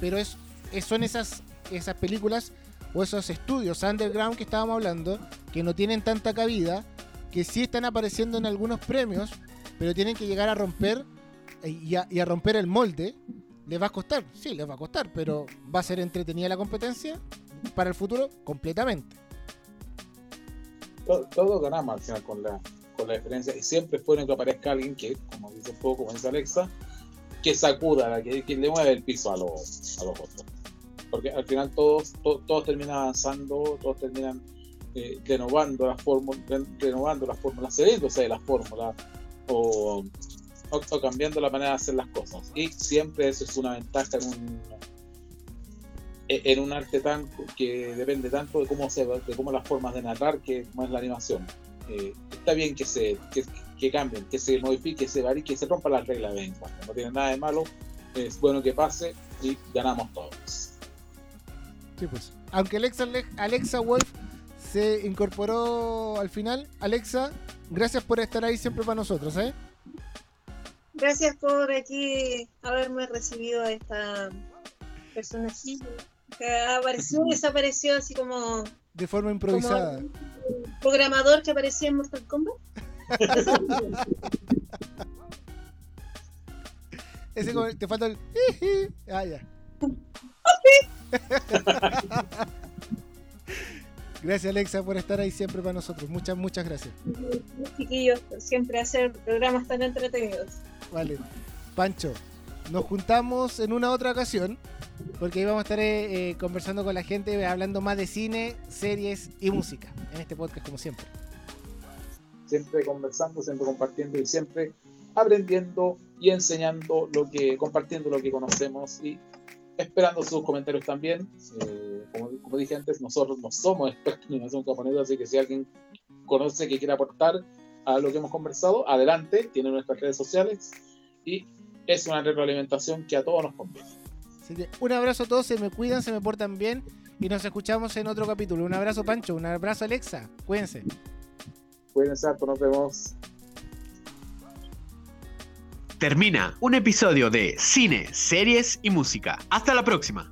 Pero es, son esas, esas películas o esos estudios underground que estábamos hablando, que no tienen tanta cabida, que sí están apareciendo en algunos premios, pero tienen que llegar a romper y a, romper el molde, les va a costar, sí, les va a costar, pero va a ser entretenida la competencia para el futuro completamente. Todo, todo ganamos al final con la, la diferencia y siempre es bueno que aparezca alguien que, como dice un poco, como dice Alexa, que sacuda, que, que le mueve el piso a los, a los otros. Porque al final todos, todos terminan avanzando, todos terminan eh, renovando las fórmulas, renovando las fórmulas, cediéndose de las fórmulas o cambiando la manera de hacer las cosas. Y siempre eso es una ventaja en un, en un arte tan que depende tanto de cómo se de cómo las formas de narrar que es la animación. Eh, está bien que se que, cambien, que se modifique, que se varíe, que se rompa las reglas de vez en cuando. No tiene nada de malo, es bueno que pase y ganamos todos. Sí, pues. Aunque Alexa, Alexa Wolf se incorporó al final, Alexa, gracias por estar ahí siempre para nosotros, ¿eh? Gracias por aquí haberme recibido a esta personajillo que apareció y *laughs* desapareció así como. De forma improvisada. programador que aparecía en Mortal Kombat. *laughs* Ese como, te falta el. *laughs* ah, ya. *laughs* Gracias Alexa por estar ahí siempre para nosotros. Muchas, muchas gracias. Chiquillos, por siempre hacer programas tan entretenidos. Vale. Pancho, nos juntamos en una otra ocasión porque ahí vamos a estar eh, eh, conversando con la gente, hablando más de cine, series y música en este podcast como siempre. Siempre conversando, siempre compartiendo y siempre aprendiendo y enseñando lo que, compartiendo lo que conocemos y esperando sus comentarios también. Eh, como, dije antes, nosotros no somos expertos en animación japonesa, así que si alguien conoce que quiere aportar a lo que hemos conversado, adelante, tiene nuestras redes sociales y es una retroalimentación que a todos nos conviene. Así que un abrazo a todos, se me cuidan, se me portan bien y nos escuchamos en otro capítulo. Un abrazo Pancho, un abrazo Alexa, cuídense. Cuídense, nos vemos. Termina un episodio de Cine, Series y Música. Hasta la próxima.